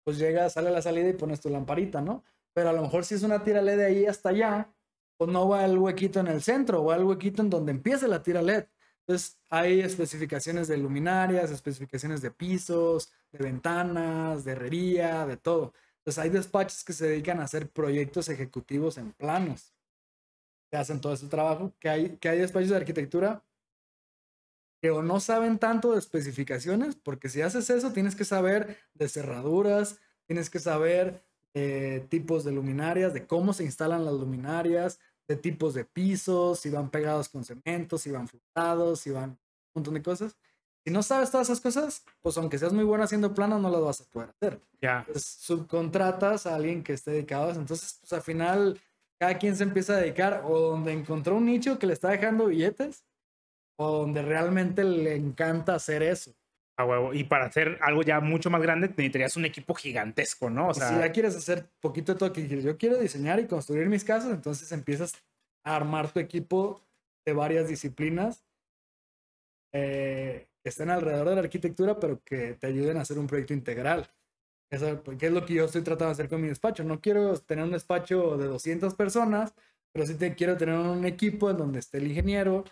pues llega, sale la salida y pones tu lamparita, ¿no? Pero a lo mejor si es una tira LED de ahí hasta allá, pues no va el huequito en el centro, va el huequito en donde empiece la tira LED. Entonces hay especificaciones de luminarias, especificaciones de pisos, de ventanas, de herrería, de todo. Entonces hay despachos que se dedican a hacer proyectos ejecutivos en planos que hacen todo ese trabajo, que hay, que hay despachos de arquitectura que no saben tanto de especificaciones, porque si haces eso tienes que saber de cerraduras, tienes que saber de tipos de luminarias, de cómo se instalan las luminarias, de tipos de pisos, si van pegados con cemento, si van flotados, si van un montón de cosas. Si no sabes todas esas cosas, pues aunque seas muy bueno haciendo planos, no las vas a poder hacer. Ya. subcontratas a alguien que esté dedicado. Entonces, pues al final cada quien se empieza a dedicar o donde encontró un nicho que le está dejando billetes o donde realmente le encanta hacer eso. A huevo. Y para hacer algo ya mucho más grande necesitarías un equipo gigantesco, ¿no? O sea, si ya quieres hacer poquito de todo, que yo quiero diseñar y construir mis casas, entonces empiezas a armar tu equipo de varias disciplinas eh, que estén alrededor de la arquitectura, pero que te ayuden a hacer un proyecto integral. Eso, ¿Qué es lo que yo estoy tratando de hacer con mi despacho? No quiero tener un despacho de 200 personas, pero sí te quiero tener un equipo en donde esté el ingeniero,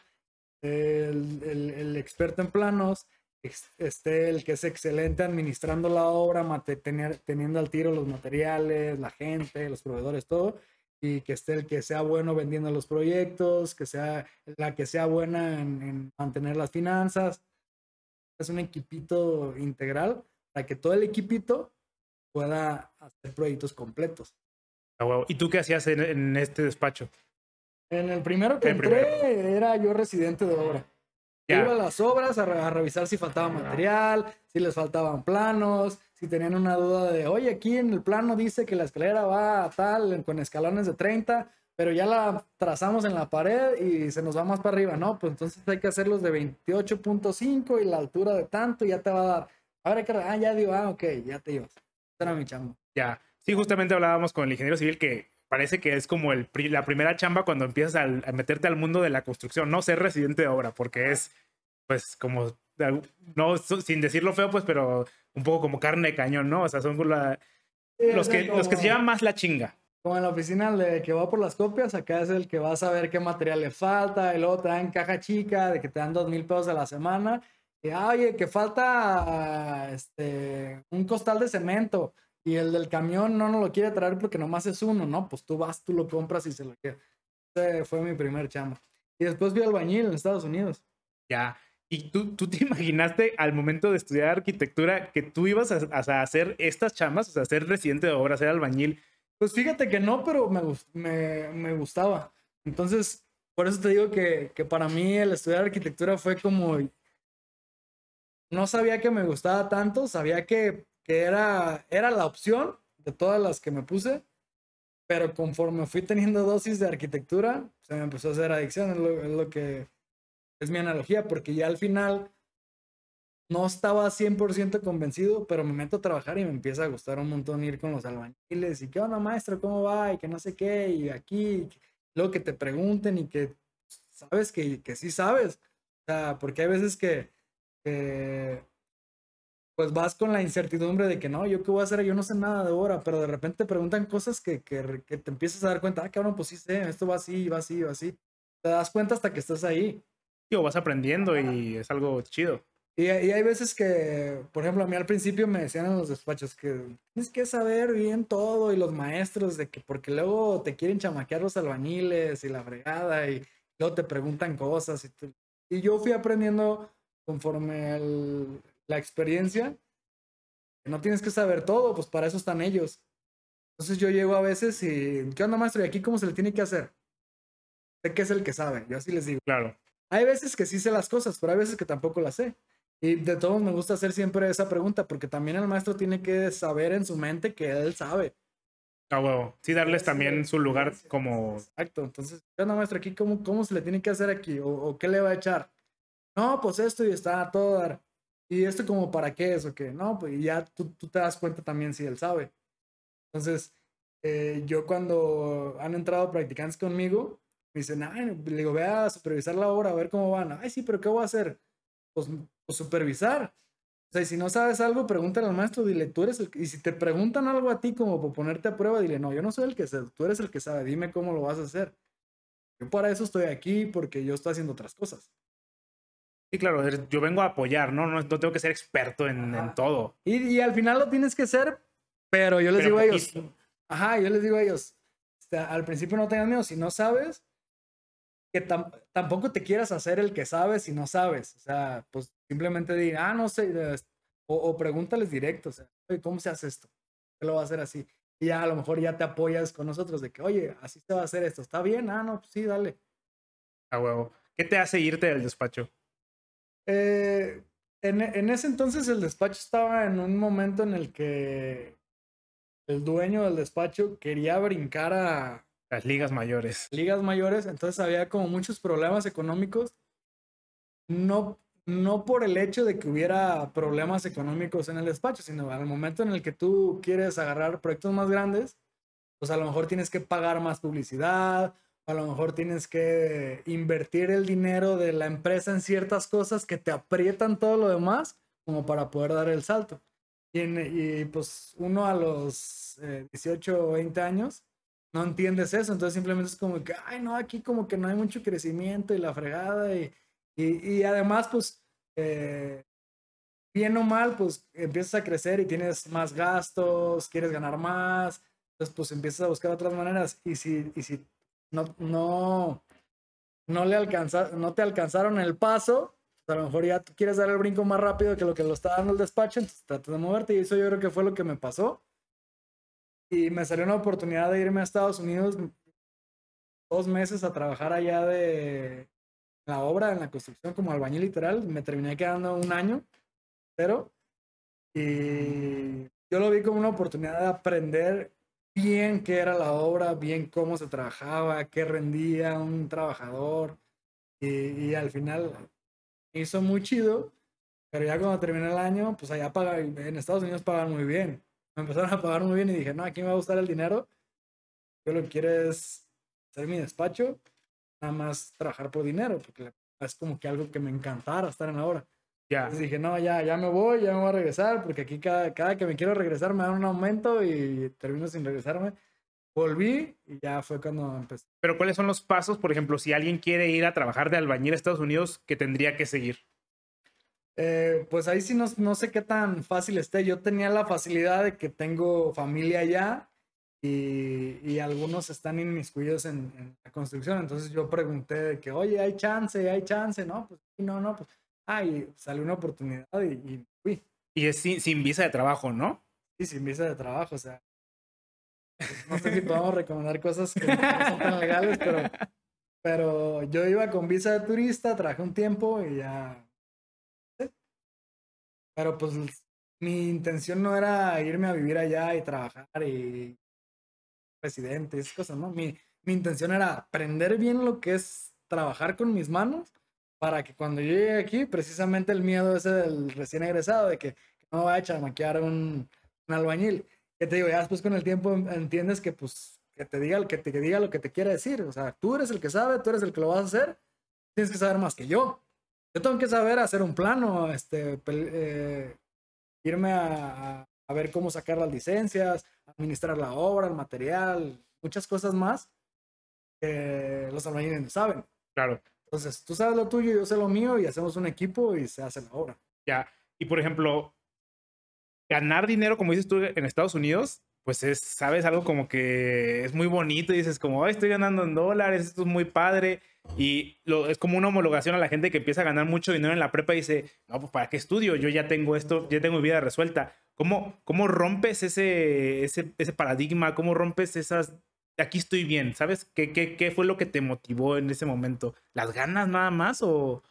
el, el, experto en planos, esté el que es excelente administrando la obra, tener, teniendo al tiro los materiales, la gente, los proveedores, todo, y que esté el que sea bueno vendiendo los proyectos, que sea la que sea buena en, en mantener las finanzas. Es un equipito integral para que todo el equipito pueda hacer proyectos completos. ¿Y tú qué hacías en, este despacho? En el primero que entré era yo residente de obra. Iba a las obras a, revisar si faltaba material, si les faltaban planos, si tenían una duda de, oye, aquí en el plano dice que la escalera va a tal, con escalones de 30, pero ya la trazamos en la pared y se nos va más para arriba, ¿no? Pues entonces hay que hacerlos de 28.5 y la altura de tanto y ya te va a dar. Ahora que, ah, ya digo, ah, ok, ya te ibas era mi chamba. Ya. Sí, justamente hablábamos con el ingeniero civil que parece que es como el, la primera chamba cuando empiezas a, meterte al mundo de la construcción, no ser residente de obra, porque es, pues, como, no, sin decirlo feo, pues, pero un poco como carne de cañón, ¿no? O sea, son la, los, que, los que se llevan más la chinga. Como en la oficina de que va por las copias, acá es el que va a saber qué material le falta, el otro te dan caja chica de que te dan dos mil pesos a la semana Ah, oye, que falta este, un costal de cemento y el del camión no nos lo quiere traer porque nomás es uno, ¿no? Pues tú vas, tú lo compras y se lo quieres. Ese fue mi primer chamba. Y después vi albañil en Estados Unidos. Ya. ¿Y tú, tú te imaginaste al momento de estudiar arquitectura que tú ibas a, hacer estas chambas, o sea, ser residente de obra, ser albañil? Pues fíjate que no, pero me, me, gustaba. Entonces, por eso te digo que, que para mí el estudiar arquitectura fue como no sabía que me gustaba tanto, sabía que, era, era la opción de todas las que me puse, pero conforme fui teniendo dosis de arquitectura, se me empezó a hacer adicción, es lo, que es mi analogía, porque ya al final no estaba 100% convencido, pero me meto a trabajar y me empieza a gustar un montón ir con los albañiles y qué onda maestro, cómo va y que no sé qué y aquí, luego que te pregunten y que sabes que, que sí sabes, o sea, porque hay veces que pues vas con la incertidumbre de que no, yo qué voy a hacer, yo no sé nada de obra, pero de repente te preguntan cosas que, que, que te empiezas a dar cuenta, ah, cabrón, pues sí sé, esto va así, va así, va así. Te das cuenta hasta que estás ahí. O vas aprendiendo y es algo chido. Y, y, hay veces que, por ejemplo, a mí al principio me decían en los despachos que tienes que saber bien todo y los maestros de que porque luego te quieren chamaquear los albañiles y la fregada y luego te preguntan cosas. Y, y yo fui aprendiendo conforme la experiencia. Que no tienes que saber todo, pues para eso están ellos. Entonces yo llego a veces y, ¿qué onda maestro? ¿Y aquí cómo se le tiene que hacer? Sé que es el que sabe, yo así les digo. Claro. Hay veces que sí sé las cosas, pero hay veces que tampoco las sé. Y de todos me gusta hacer siempre esa pregunta, porque también el maestro tiene que saber en su mente que él sabe. Ah, huevo. Sí, darles también su lugar como... Exacto. Entonces, ¿qué onda, maestro? Aquí, ¿cómo, ¿cómo se le tiene que hacer aquí? ¿O, qué le va a echar? No, pues esto y está todo dar. ¿Y esto como para qué es o qué? No, pues ya tú, tú te das cuenta también si él sabe. Entonces, eh, yo cuando han entrado practicantes conmigo, me dicen, ay, le digo, ve a supervisar la obra, a ver cómo van. Ay, sí, pero ¿qué voy a hacer? Pues, pues supervisar. O sea, si no sabes algo, pregúntale al maestro, dile, tú eres el Y si te preguntan algo a ti como por ponerte a prueba, dile, no, yo no soy el que sé, tú eres el que sabe, dime cómo lo vas a hacer. Yo para eso estoy aquí, porque yo estoy haciendo otras cosas. Sí, claro, yo vengo a apoyar, ¿no? No, tengo que ser experto en, en todo. Y, y, al final lo tienes que ser, pero yo les digo a ellos, ajá, yo les digo a ellos, este, al principio no tengas miedo, si no sabes, que tampoco te quieras hacer el que sabes si no sabes. O sea, pues simplemente di, ah, no sé, o, o pregúntales directo, o sea, ¿cómo se hace esto? ¿Qué lo va a hacer así? Y ya a lo mejor ya te apoyas con nosotros de que, oye, así se va a hacer esto, ¿está bien? Ah, no, pues sí, dale. A huevo. ¿Qué te hace irte del despacho? Eh, en, en ese entonces el despacho estaba en un momento en el que el dueño del despacho quería brincar a, las ligas mayores. Ligas mayores, entonces había como muchos problemas económicos. No, no por el hecho de que hubiera problemas económicos en el despacho, sino al momento en el que tú quieres agarrar proyectos más grandes, pues a lo mejor tienes que pagar más publicidad, a lo mejor tienes que invertir el dinero de la empresa en ciertas cosas que te aprietan todo lo demás como para poder dar el salto. Y, y pues uno a los 18 o 20 años, no entiendes eso, entonces simplemente es como que, ay, no, aquí como que no hay mucho crecimiento y la fregada y, y, además, pues, eh, bien o mal, pues empiezas a crecer y tienes más gastos, quieres ganar más, entonces pues empiezas a buscar otras maneras y si, y si no, no, no le alcanza, no te alcanzaron el paso, pues, a lo mejor ya quieres dar el brinco más rápido que lo que lo está dando el despacho, entonces tratas de moverte y eso yo creo que fue lo que me pasó y me salió una oportunidad de irme a Estados Unidos dos meses a trabajar allá de la obra, en la construcción, como albañil literal. Me terminé quedando un año, pero y yo lo vi como una oportunidad de aprender bien qué era la obra, bien cómo se trabajaba, qué rendía un trabajador. Y, al final hizo muy chido, pero ya cuando terminé el año, pues allá pagan, en Estados Unidos pagan muy bien me empezaron a pagar muy bien y dije, no, aquí me va a gustar el dinero. Yo lo que quiero es hacer mi despacho, nada más trabajar por dinero, porque es como que algo que me encantara estar en la obra. Ya. Entonces dije, no, ya, ya me voy, ya me voy a regresar, porque aquí cada, cada que me quiero regresar me dan un aumento y termino sin regresarme. Volví y ya fue cuando empecé. Pero ¿cuáles son los pasos, por ejemplo, si alguien quiere ir a trabajar de albañil a Estados Unidos, que tendría que seguir? Eh, pues ahí sí no, no, sé qué tan fácil esté. Yo tenía la facilidad de que tengo familia allá y, y algunos están inmiscuidos en, en, la construcción. Entonces yo pregunté de que, oye, hay chance, hay chance, ¿no? Pues no, no, pues, ah, salió una oportunidad y, y fui. Y es sin, sin, visa de trabajo, ¿no? Sí, sin visa de trabajo, o sea. No sé si podemos recomendar cosas que no son tan legales, pero, pero yo iba con visa de turista, trabajé un tiempo y ya pero pues mi intención no era irme a vivir allá y trabajar y presidente, esas cosas, ¿no? Mi, mi intención era aprender bien lo que es trabajar con mis manos para que cuando yo llegue aquí, precisamente el miedo ese del recién egresado, de que, no vaya a chamaquear un, un albañil. Que te digo, ya después con el tiempo entiendes que pues que te diga que te diga lo que te quiere decir. O sea, tú eres el que sabe, tú eres el que lo vas a hacer, tienes que saber más que yo. Yo tengo que saber hacer un plano, este, eh, irme a, a, ver cómo sacar las licencias, administrar la obra, el material, muchas cosas más que los albañiles no saben. Claro. Entonces, tú sabes lo tuyo, yo sé lo mío y hacemos un equipo y se hace la obra. Ya. Y por ejemplo, ganar dinero, como dices tú, en Estados Unidos, pues es, sabes, algo como que es muy bonito y dices como, estoy ganando en dólares, esto es muy padre. Y es como una homologación a la gente que empieza a ganar mucho dinero en la prepa y dice, no, pues ¿para qué estudio? Yo ya tengo esto, ya tengo mi vida resuelta. ¿Cómo, cómo rompes ese, ese, ese paradigma? ¿Cómo rompes esas... Aquí estoy bien, ¿sabes? ¿Qué, qué, ¿Qué fue lo que te motivó en ese momento? ¿Las ganas nada más o...?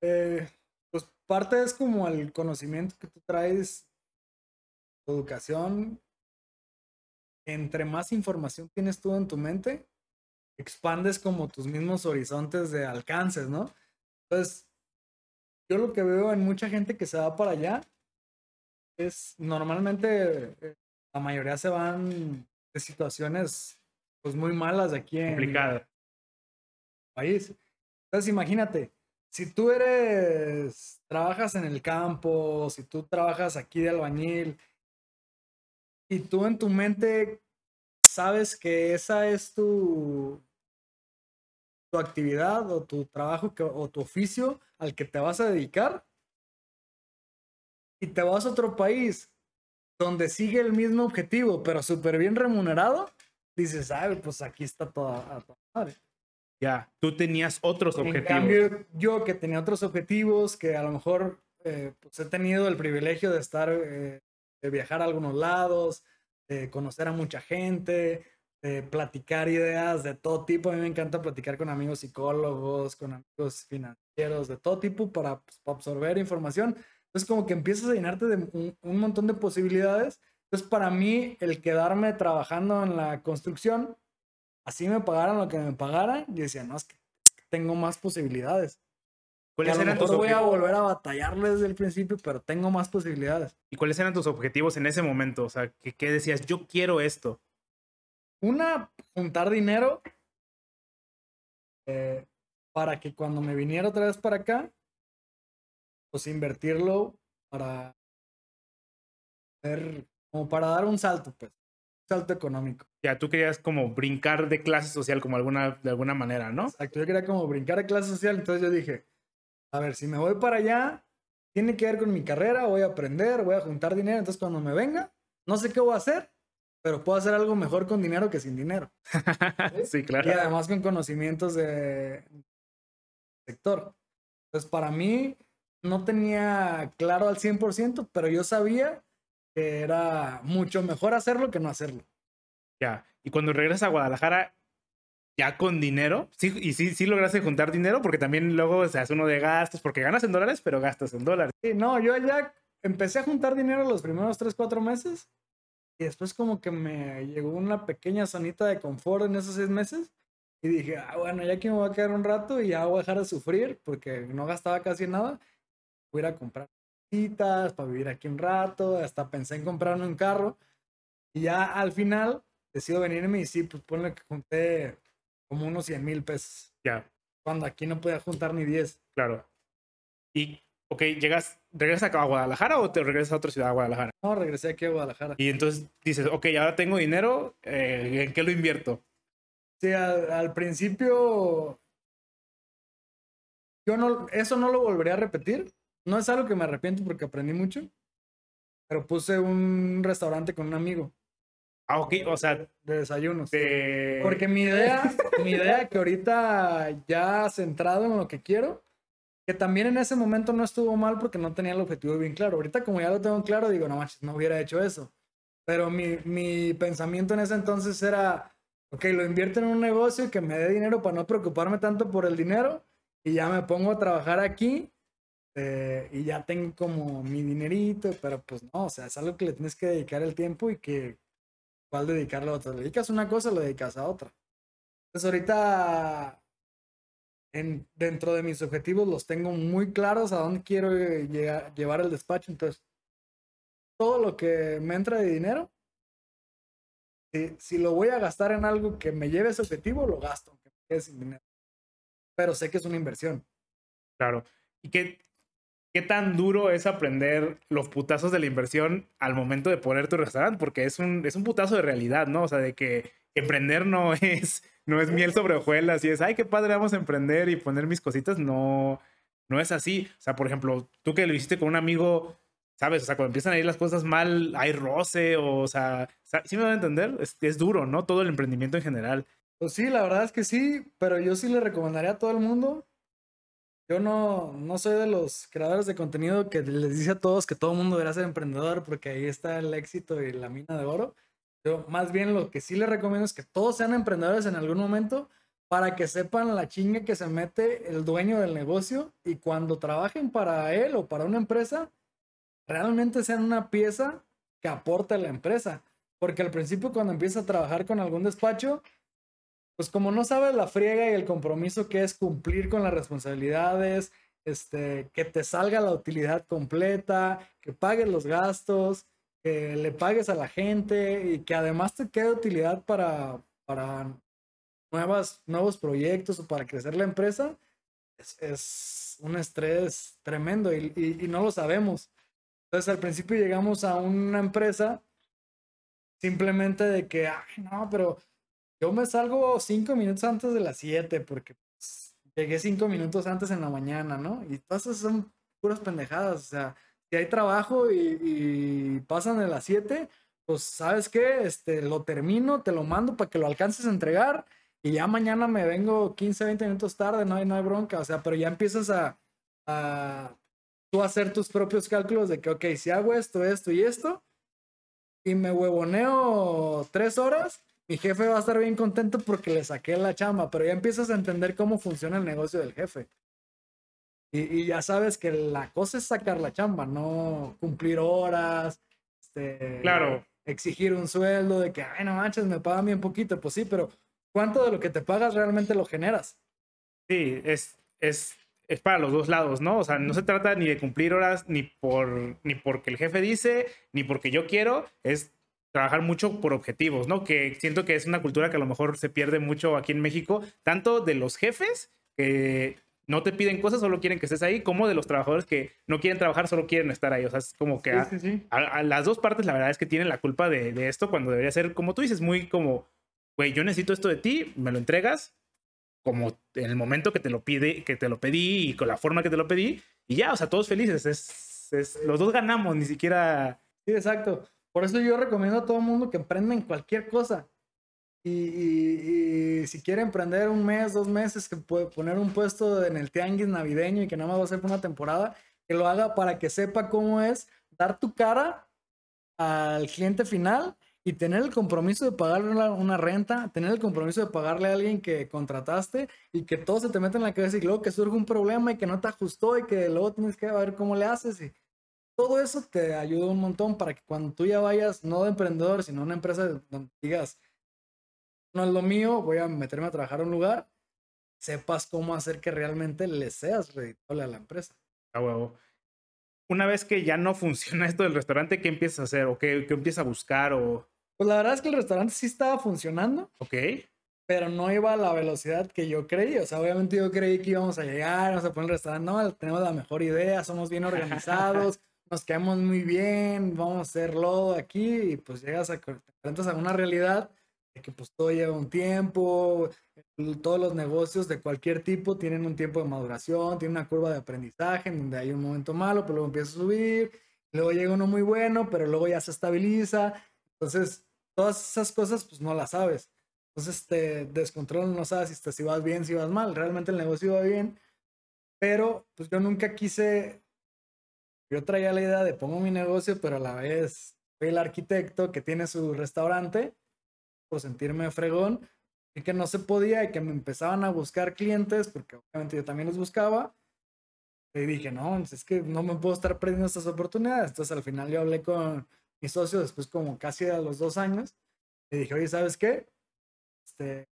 Eh, pues parte es como el conocimiento que tú traes, tu educación. Entre más información tienes tú en tu mente, expandes como tus mismos horizontes de alcances, ¿no? Entonces, yo lo que veo en mucha gente que se va para allá es normalmente eh, la mayoría se van de situaciones pues muy malas de aquí en Complicado. país. Entonces, imagínate, si tú eres, trabajas en el campo, si tú trabajas aquí de albañil y tú en tu mente sabes que esa es tu, tu actividad o tu trabajo que- o tu oficio al que te vas a dedicar y te vas a otro país donde sigue el mismo objetivo, pero súper bien remunerado, dices, ay, pues aquí está toda madre. Ya, tú tenías otros En objetivos. cambio, yo que tenía otros objetivos, que a lo mejor eh, pues he tenido el privilegio de estar, eh, de viajar a algunos lados, de conocer a mucha gente, de platicar ideas de todo tipo. A mí me encanta platicar con amigos psicólogos, con amigos financieros, de todo tipo para, pues, absorber información. Entonces como que empiezas a llenarte de un, un montón de posibilidades. Entonces para mí el quedarme trabajando en la construcción, así me pagaran lo que me pagaran, yo decía, no, es que tengo más posibilidades. ¿Cuáles eran tus voy a volver a batallarle desde el principio, pero tengo más posibilidades. ¿Y cuáles eran tus objetivos en ese momento? O sea, ¿qué, qué decías? Yo quiero esto. Una, juntar dinero eh, para que cuando me viniera otra vez para acá, pues invertirlo para ver, como para dar un salto, pues, un salto económico. Ya, tú querías como brincar de clase social como alguna, de alguna manera, ¿no? Exacto, yo quería como brincar de clase social, entonces yo dije, a ver, si me voy para allá, tiene que ver con mi carrera, voy a aprender, voy a juntar dinero, entonces cuando me venga, no sé qué voy a hacer, pero puedo hacer algo mejor con dinero que sin dinero. sí, Y claro. además con conocimientos de sector. Entonces, para mí, no tenía claro al 100%, pero yo sabía que era mucho mejor hacerlo que no hacerlo. Ya. Y cuando regresas a Guadalajara, ya con dinero, sí, y sí, sí lograste juntar dinero, porque también luego se hace uno de gastos, porque ganas en dólares, pero gastas en dólares. Sí, no, yo ya empecé a juntar dinero los primeros 3, 4 meses y después como que me llegó una pequeña zonita de confort en esos 6 meses y dije, ah, bueno, ya que me voy a quedar un rato y ya voy a dejar de sufrir porque no gastaba casi nada, voy a ir a comprar citas para vivir aquí un rato, hasta pensé en comprarme un carro y ya al final decido venirme y sí, pues ponle que junté como unos 100 mil pesos, Ya, cuando aquí no podía juntar ni 10. claro. Y, ok, llegas, ¿regresas acá a Guadalajara o te regresas a otra ciudad a Guadalajara? No, regresé aquí a Guadalajara. Y entonces dices, ok, ahora tengo dinero, eh, ¿en qué lo invierto? Sí, al, al principio yo no, eso no lo volvería a repetir. No es algo que me arrepiento porque aprendí mucho, pero puse un restaurante con un amigo Ah, ok, o sea, de desayunos. de... Porque mi idea, mi idea que ahorita ya centrado en lo que quiero, que también en ese momento no estuvo mal porque no tenía el objetivo bien claro. Ahorita como ya lo tengo claro, digo, no manches, no hubiera hecho eso. Pero mi, mi pensamiento en ese entonces era, ok, lo invierto en un negocio que me dé dinero para no preocuparme tanto por el dinero y ya me pongo a trabajar aquí eh, y ya tengo como mi dinerito, pero pues no, o sea, es algo que le tienes que dedicar el tiempo y que cuál dedicarle a otra. Le dedicas una cosa, lo dedicas a otra. Entonces ahorita en, dentro de mis objetivos los tengo muy claros a dónde quiero llegar, llevar el despacho. Entonces, todo lo que me entra de dinero, si, si lo voy a gastar en algo que me lleve a ese objetivo, lo gasto, aunque me quede sin dinero. Pero sé que es una inversión. Claro. ¿Y qué, qué tan duro es aprender los putazos de la inversión al momento de poner tu restaurante? Porque es un, es un putazo de realidad, ¿no? O sea, de que emprender no es, no es miel sobre hojuelas y es, ay, qué padre, vamos a emprender y poner mis cositas. No, no es así. O sea, por ejemplo, tú que lo hiciste con un amigo, ¿sabes? O sea, cuando empiezan a ir las cosas mal, hay roce, o, o sea, ¿sí me van a entender? Es, es duro, ¿no? Todo el emprendimiento en general. Pues sí, la verdad es que sí, pero yo sí le recomendaría a todo el mundo. Yo no, no soy de los creadores de contenido que les dice a todos que todo mundo debería ser emprendedor porque ahí está el éxito y la mina de oro. Yo más bien lo que sí les recomiendo es que todos sean emprendedores en algún momento para que sepan la chinga que se mete el dueño del negocio y cuando trabajen para él o para una empresa, realmente sean una pieza que aporte a la empresa. Porque al principio cuando empieza a trabajar con algún despacho, pues como no sabes la friega y el compromiso que es cumplir con las responsabilidades, este, que te salga la utilidad completa, que pagues los gastos, que le pagues a la gente y que además te quede utilidad para, para nuevas, nuevos proyectos o para crecer la empresa, es, un estrés tremendo y, y, no lo sabemos. Entonces al principio llegamos a una empresa simplemente de que, ay, no, pero yo me salgo cinco minutos antes de las siete porque pues, llegué cinco minutos antes en la mañana, ¿no? Y todas esas son puras pendejadas, o sea, si hay trabajo y, y pasan de las siete, pues sabes qué, este, lo termino, te lo mando para que lo alcances a entregar y ya mañana me vengo 15, 20 minutos tarde, no hay, no hay bronca, o sea, pero ya empiezas a, a tú hacer tus propios cálculos de que, ok, si hago esto, esto y esto, y me huevoneo tres horas, mi jefe va a estar bien contento porque le saqué la chamba, pero ya empiezas a entender cómo funciona el negocio del jefe. Y, y ya sabes que la cosa es sacar la chamba, no cumplir horas, este, claro. exigir un sueldo de que, ay, no manches, me pagan bien poquito. Pues sí, pero ¿cuánto de lo que te pagas realmente lo generas? Sí, es, es, es para los dos lados, ¿no? O sea, no se trata ni de cumplir horas ni, por, ni porque el jefe dice, ni porque yo quiero, es trabajar mucho por objetivos, ¿no? Que siento que es una cultura que a lo mejor se pierde mucho aquí en México, tanto de los jefes que no te piden cosas, solo quieren que estés ahí, como de los trabajadores que no quieren trabajar, solo quieren estar ahí. O sea, es como que a, las dos partes la verdad es que tienen la culpa de, de, esto cuando debería ser, como tú dices, muy como, güey, yo necesito esto de ti, me lo entregas, como en el momento que te lo pide, que te lo pedí y con la forma que te lo pedí, y ya, o sea, todos felices. Es, es los dos ganamos, ni siquiera. Sí, exacto. Por eso yo recomiendo a todo el mundo que emprenda en cualquier cosa. Y, si quiere emprender un mes, dos meses, que puede poner un puesto en el tianguis navideño y que nada más va a ser por una temporada, que lo haga para que sepa cómo es dar tu cara al cliente final y tener el compromiso de pagarle una, renta, tener el compromiso de pagarle a alguien que contrataste y que todo se te mete en la cabeza y luego que surge un problema y que no te ajustó y que luego tienes que ver cómo le haces todo eso te ayuda un montón para que cuando tú ya vayas, no de emprendedor, sino una empresa donde digas, no es lo mío, voy a meterme a trabajar a un lugar, sepas cómo hacer que realmente le seas reditable a la empresa. Ah, huevo. Una vez que ya no funciona esto del restaurante, ¿qué empiezas a hacer? ¿O qué, qué empiezas a buscar? O... Pues la verdad es que el restaurante sí estaba funcionando. Ok. Pero no iba a la velocidad que yo creí. O sea, obviamente yo creí que íbamos a llegar, vamos a poner el restaurante. No, tenemos la mejor idea, somos bien organizados, nos quedamos muy bien, vamos a hacerlo aquí. Y pues llegas a, te a una realidad que pues todo lleva un tiempo, todos los negocios de cualquier tipo tienen un tiempo de maduración, tienen una curva de aprendizaje en donde hay un momento malo, pero luego empieza a subir, luego llega uno muy bueno, pero luego ya se estabiliza. Entonces, todas esas cosas pues no las sabes. Entonces te descontrolan, no sabes si, si vas bien, si vas mal. Realmente el negocio va bien, pero pues yo nunca quise, yo traía la idea de pongo mi negocio, pero a la vez soy el arquitecto que tiene su restaurante por sentirme fregón y que no se podía y que me empezaban a buscar clientes porque obviamente yo también los buscaba. Y dije, no, es que no me puedo estar perdiendo estas oportunidades. Entonces al final yo hablé con mi socio después como casi a los dos años y dije, oye, ¿sabes qué? Este,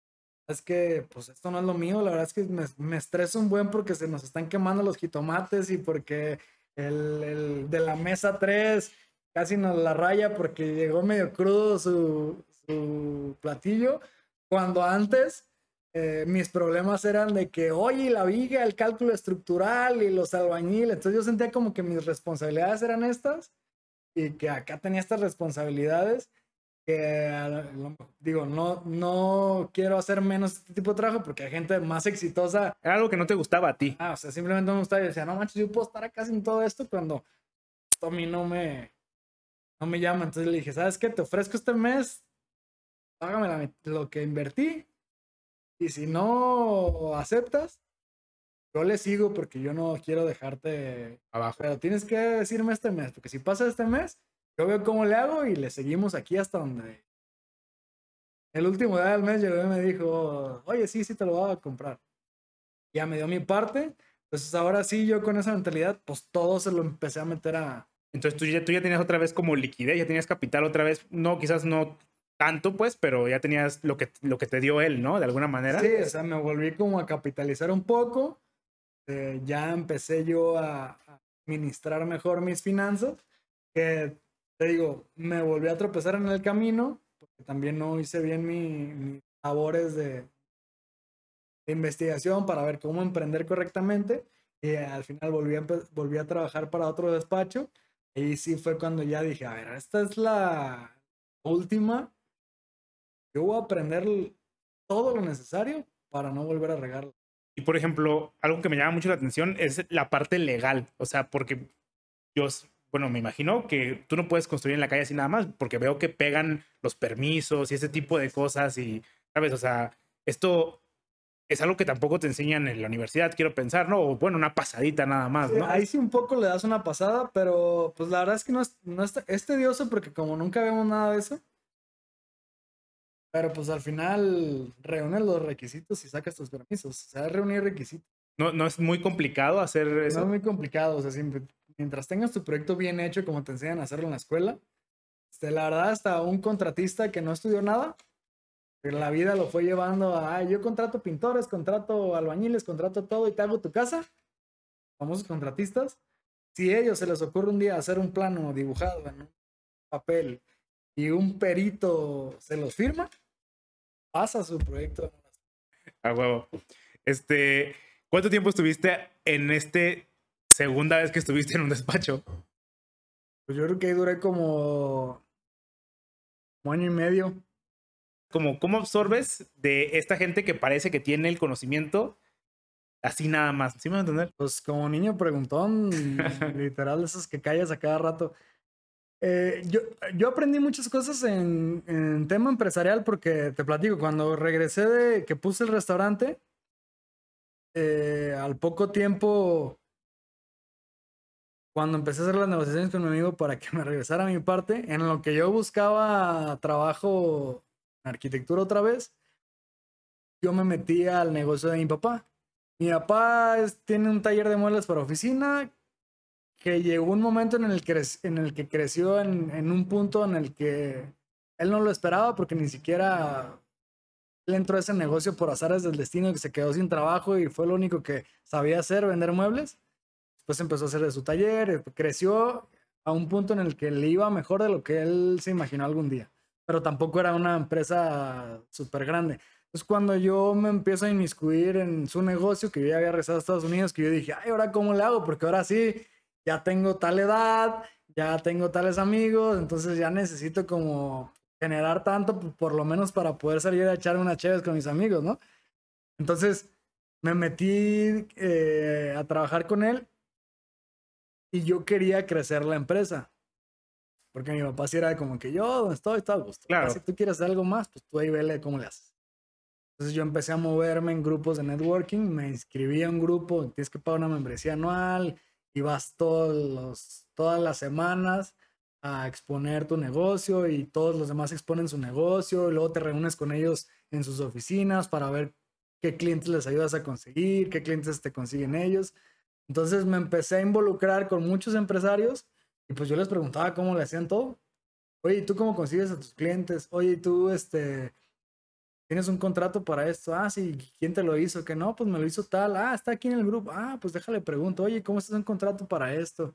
es que pues esto no es lo mío, la verdad es que me, me estreso un buen porque se nos están quemando los jitomates y porque el, el de la mesa 3 casi nos la raya porque llegó medio crudo su, platillo, cuando antes eh, mis problemas eran de que, oye, la viga, el cálculo estructural y los albañiles. Entonces yo sentía como que mis responsabilidades eran estas y que acá tenía estas responsabilidades que digo, no, no quiero hacer menos este tipo de trabajo porque hay gente más exitosa. Era algo que no te gustaba a ti. Ah, o sea, simplemente no me gustaba y decía, no manches, yo puedo estar acá sin todo esto cuando esto a mí no me, no me llama. Entonces le dije, ¿sabes qué? Te ofrezco este mes, págame lo que invertí y si no aceptas, yo le sigo porque yo no quiero dejarte abajo. Pero tienes que decirme este mes, porque si pasa este mes, yo veo cómo le hago y le seguimos aquí hasta donde. El último día del mes llegó y me dijo, oye, sí, sí te lo voy a comprar. Ya me dio mi parte. Entonces ahora sí, yo con esa mentalidad, pues todo se lo empecé a meter a... Entonces tú ya, tú ya tenías otra vez como liquidez, ya tenías capital otra vez, no, quizás no tanto, pues, pero ya tenías lo que, lo que te dio él, ¿no? De alguna manera. Sí, o sea, me volví como a capitalizar un poco. Eh, ya empecé yo a administrar mejor mis finanzas, que te digo, me volví a tropezar en el camino, porque también no hice bien mis labores de, investigación para ver cómo emprender correctamente. Y al final volví a, volví a trabajar para otro despacho. Y sí fue cuando ya dije, a ver, esta es la última. Yo voy a aprender todo lo necesario para no volver a regarlo. Y por ejemplo, algo que me llama mucho la atención es la parte legal. O sea, porque yo bueno, me imagino que tú no puedes construir en la calle así nada más, porque veo que pegan los permisos y ese tipo de cosas y, ¿sabes? O sea, esto es algo que tampoco te enseñan en la universidad, quiero pensar, ¿no? O bueno, una pasadita nada más, ¿no? ahí sí un poco le das una pasada, pero pues la verdad es que no es, no es, tedioso porque como nunca vemos nada de eso, pero pues al final reúnes los requisitos y sacas tus permisos, o sea, reunir requisitos. No, no es muy complicado hacer eso. No es muy complicado, o sea, siempre, mientras tengas tu proyecto bien hecho, como te enseñan a hacerlo en la escuela, este, la verdad, hasta un contratista que no estudió nada, pero la vida lo fue llevando a, yo contrato pintores, contrato albañiles, contrato todo y te hago tu casa, famosos contratistas. Si a ellos se les ocurre un día hacer un plano dibujado en un papel y un perito se los firma, pasa su proyecto. A huevo. Este, ¿cuánto tiempo estuviste en este segunda vez que estuviste en un despacho? Pues yo creo que ahí duré como un año y medio. Como, ¿Cómo absorbes de esta gente que parece que tiene el conocimiento así nada más? ¿Sí me vas a entender? Pues como niño preguntón, literal, esos que callas a cada rato. Eh, yo, yo aprendí muchas cosas en, en, tema empresarial porque te platico, cuando regresé de que puse el restaurante, eh, al poco tiempo cuando empecé a hacer las negociaciones con mi amigo para que me regresara mi parte, en lo que yo buscaba trabajo en arquitectura otra vez, yo me metí al negocio de mi papá. Mi papá tiene un taller de muebles para oficina que llegó un momento en el que, en el que creció en, en un punto en el que él no lo esperaba porque ni siquiera él entró a ese negocio por azares del destino que se quedó sin trabajo y fue lo único que sabía hacer, vender muebles. Después empezó a hacer de su taller, eh, creció a un punto en el que le iba mejor de lo que él se imaginó algún día. Pero tampoco era una empresa súper grande. Entonces, cuando yo me empiezo a inmiscuir en su negocio, que yo ya había regresado a Estados Unidos, que yo dije, ay, ¿ahora cómo le hago? Porque ahora sí, ya tengo tal edad, ya tengo tales amigos, entonces ya necesito como generar tanto, por lo menos para poder salir a echar unas chéves con mis amigos, ¿no? Entonces, me metí eh, a trabajar con él y yo quería crecer la empresa. Porque mi papá sí era como que yo, donde estoy, está a gusto. Claro. Si tú quieres hacer algo más, pues tú ahí vele cómo le haces. Entonces yo empecé a moverme en grupos de networking, me inscribí a un grupo, tienes que pagar una membresía anual y vas todos los, todas las semanas a exponer tu negocio y todos los demás exponen su negocio y luego te reúnes con ellos en sus oficinas para ver qué clientes les ayudas a conseguir, qué clientes te consiguen ellos. Entonces me empecé a involucrar con muchos empresarios y pues yo les preguntaba cómo le hacían todo. Oye, ¿tú cómo consigues a tus clientes? Oye, ¿tú este, tienes un contrato para esto? Ah, sí, ¿quién te lo hizo? Que no, pues me lo hizo tal. Ah, está aquí en el grupo. Ah, pues déjale pregunto. Oye, ¿cómo estás un contrato para esto?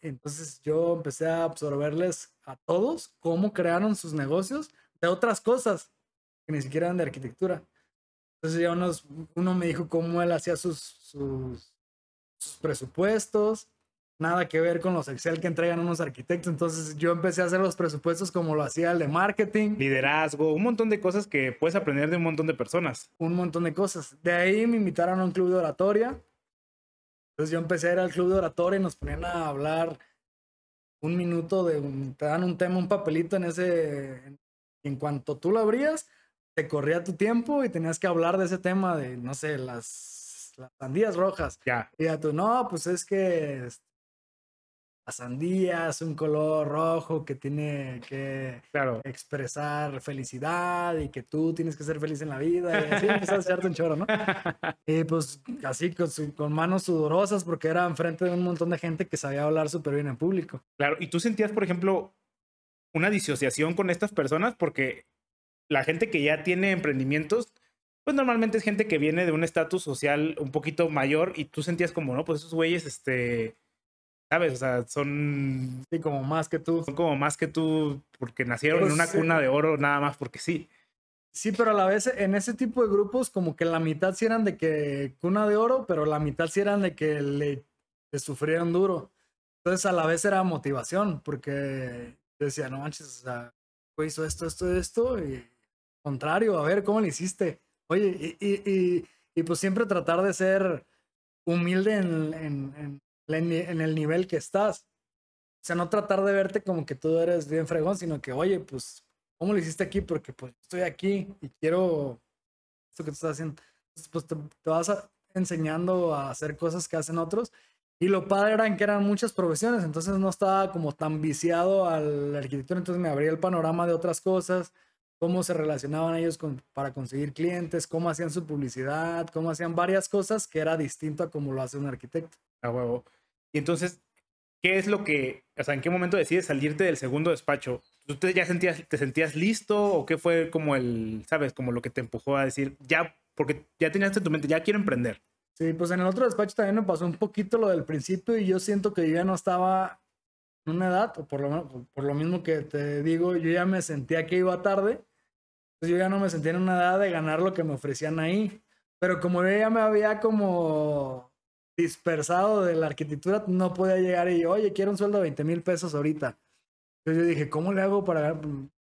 Entonces yo empecé a absorberles a todos cómo crearon sus negocios de otras cosas que ni siquiera eran de arquitectura. Entonces ya uno me dijo cómo él hacía sus, sus sus presupuestos, nada que ver con los Excel que entregan unos arquitectos. Entonces yo empecé a hacer los presupuestos como lo hacía el de marketing. Liderazgo, un montón de cosas que puedes aprender de un montón de personas. Un montón de cosas. De ahí me invitaron a un club de oratoria. Entonces yo empecé a ir al club de oratoria y nos ponían a hablar un minuto de te dan un tema, un papelito en ese, en cuanto tú lo abrías, te corría tu tiempo y tenías que hablar de ese tema de, no sé, las, las sandías rojas. Ya. Y a tú, no, pues es que la sandía es un color rojo que tiene que claro. expresar felicidad y que tú tienes que ser feliz en la vida. Y así empezaste a echarte un choro, ¿no? Y pues así con, con manos sudorosas porque era enfrente de un montón de gente que sabía hablar súper bien en público. Claro, y tú sentías, por ejemplo, una disociación con estas personas porque la gente que ya tiene emprendimientos, pues normalmente es gente que viene de un estatus social un poquito mayor y tú sentías como, no, pues esos güeyes, este ¿Sabes? O sea, son. Sí, como más que tú. Son como más que tú porque nacieron en una cuna de oro nada más porque sí. Sí, pero a la vez en ese tipo de grupos, como que la mitad sí eran de que cuna de oro, pero la mitad sí eran de que le, sufrieron duro. Entonces a la vez era motivación, porque decía, no manches, o sea, hizo esto, esto, esto, y contrario, a ver cómo le hiciste. Oye, y, y, y, pues siempre tratar de ser humilde en, en en el nivel que estás. O sea, no tratar de verte como que tú eres bien fregón, sino que, oye, pues, ¿cómo lo hiciste aquí? Porque pues estoy aquí y quiero esto que tú estás haciendo. Pues te, vas enseñando a hacer cosas que hacen otros. Y lo padre era que eran muchas profesiones, entonces no estaba como tan viciado al arquitectura, entonces me abría el panorama de otras cosas, cómo se relacionaban ellos con, para conseguir clientes, cómo hacían su publicidad, cómo hacían varias cosas que era distinto a como lo hace un arquitecto. A huevo. Y entonces, ¿qué es lo que, o sea, en qué momento decides salirte del segundo despacho? ¿Tú te, ya sentías, te sentías listo o qué fue como el, sabes, como lo que te empujó a decir, ya, porque ya tenías en tu mente, ya quiero emprender? Sí, pues en el otro despacho también me pasó un poquito lo del principio y yo siento que yo ya no estaba en una edad, o por lo, por lo mismo que te digo, yo ya me sentía que iba tarde, pues yo ya no me sentía en una edad de ganar lo que me ofrecían ahí. Pero como yo ya me había como dispersado de la arquitectura, no podía llegar y, oye, quiero un sueldo de 20 mil pesos ahorita. Entonces yo dije, ¿cómo le hago para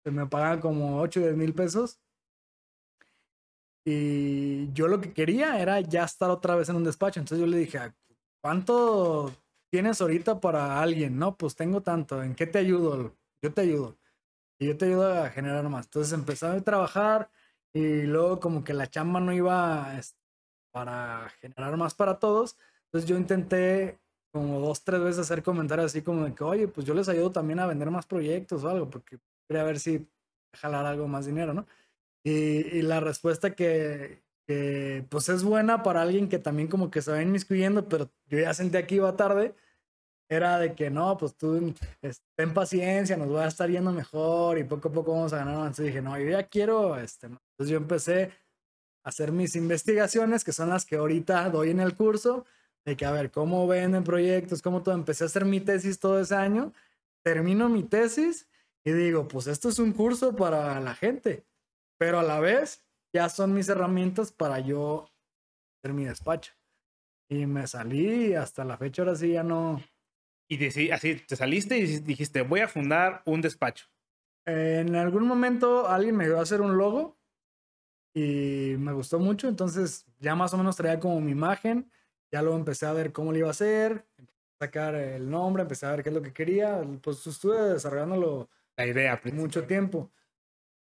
que me pagan como 8 o 10 mil pesos? Y yo lo que quería era ya estar otra vez en un despacho. Entonces yo le dije, ¿cuánto tienes ahorita para alguien? No, pues tengo tanto. ¿En qué te ayudo? Yo te ayudo. Y yo te ayudo a generar más. Entonces empecé a trabajar y luego como que la chamba no iba este, para generar más para todos. Entonces yo intenté como dos, tres veces hacer comentarios así como de que, oye, pues yo les ayudo también a vender más proyectos o algo, porque quería ver si jalar algo más dinero, ¿no? Y, la respuesta que, que, pues es buena para alguien que también como que se va inmiscuyendo, pero yo ya sentía que iba tarde, era de que no, pues tú ten paciencia, nos va a estar yendo mejor y poco a poco vamos a ganar. Entonces dije, no, yo ya quiero, este, entonces yo empecé hacer mis investigaciones, que son las que ahorita doy en el curso, de que a ver cómo venden proyectos, cómo todo. Empecé a hacer mi tesis todo ese año, termino mi tesis y digo, pues esto es un curso para la gente, pero a la vez ya son mis herramientas para yo hacer mi despacho. Y me salí hasta la fecha ahora sí ya no. Y así te saliste y dijiste, voy a fundar un despacho. En algún momento alguien me dio a hacer un logo y me gustó mucho, entonces ya más o menos traía como mi imagen, ya luego empecé a ver cómo lo iba a hacer, a sacar el nombre, empecé a ver qué es lo que quería, pues estuve desarrollándolo la idea mucho tiempo.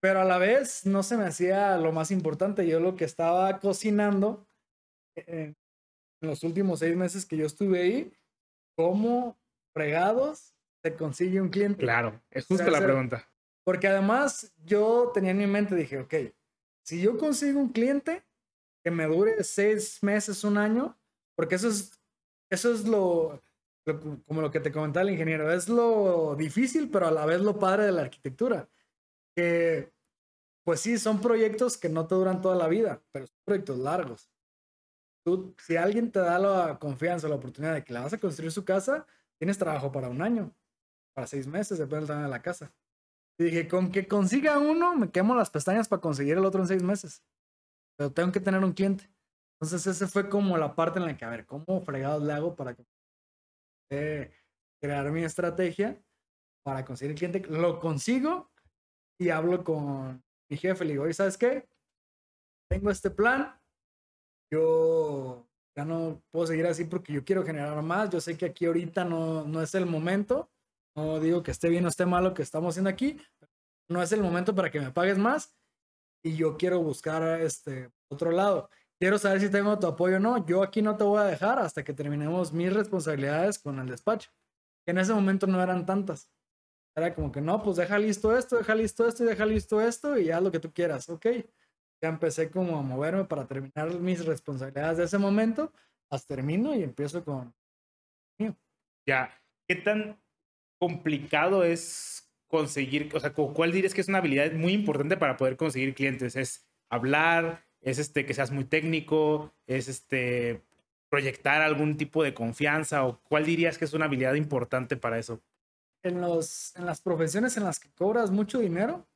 Pero a la vez no se me hacía lo más importante, yo lo que estaba cocinando en los últimos seis meses que yo estuve ahí, cómo fregados se consigue un cliente. Claro, es justo la pregunta. Porque además yo tenía en mi mente, dije, ok, si yo consigo un cliente que me dure seis meses, un año, porque eso es, eso es lo, como lo que te comentaba el ingeniero, es lo difícil, pero a la vez lo padre de la arquitectura. Que, pues sí, son proyectos que no te duran toda la vida, pero son proyectos largos. Tú, si alguien te da la confianza, la oportunidad de que la vas a construir su casa, tienes trabajo para un año, para seis meses, depende del tamaño de la casa. Y dije, con que consiga uno, me quemo las pestañas para conseguir el otro en seis meses. Pero tengo que tener un cliente. Entonces, ese fue como la parte en la que, a ver, ¿cómo fregados le hago para crear mi estrategia para conseguir el cliente. Lo consigo y hablo con mi jefe. Le digo, oye, ¿sabes qué? Tengo este plan. Yo ya no puedo seguir así porque yo quiero generar más. Yo sé que aquí ahorita no, no es el momento. No digo que esté bien o esté mal lo que estamos haciendo aquí. No es el momento para que me pagues más. Y yo quiero buscar este otro lado. Quiero saber si tengo tu apoyo o no. Yo aquí no te voy a dejar hasta que terminemos mis responsabilidades con el despacho. Que en ese momento no eran tantas. Era como que no, pues deja listo esto, deja listo esto y deja listo esto y haz lo que tú quieras. Ok. Ya empecé como a moverme para terminar mis responsabilidades de ese momento. Las termino y empiezo con mío. Ya. ¿Qué tan complicado es conseguir, o sea, cuál dirías que es una habilidad muy importante para poder conseguir clientes? ¿Es hablar? ¿Es este que seas muy técnico? ¿Es este proyectar algún tipo de confianza? ¿O cuál dirías que es una habilidad importante para eso? En, los, en las profesiones en las que cobras mucho dinero,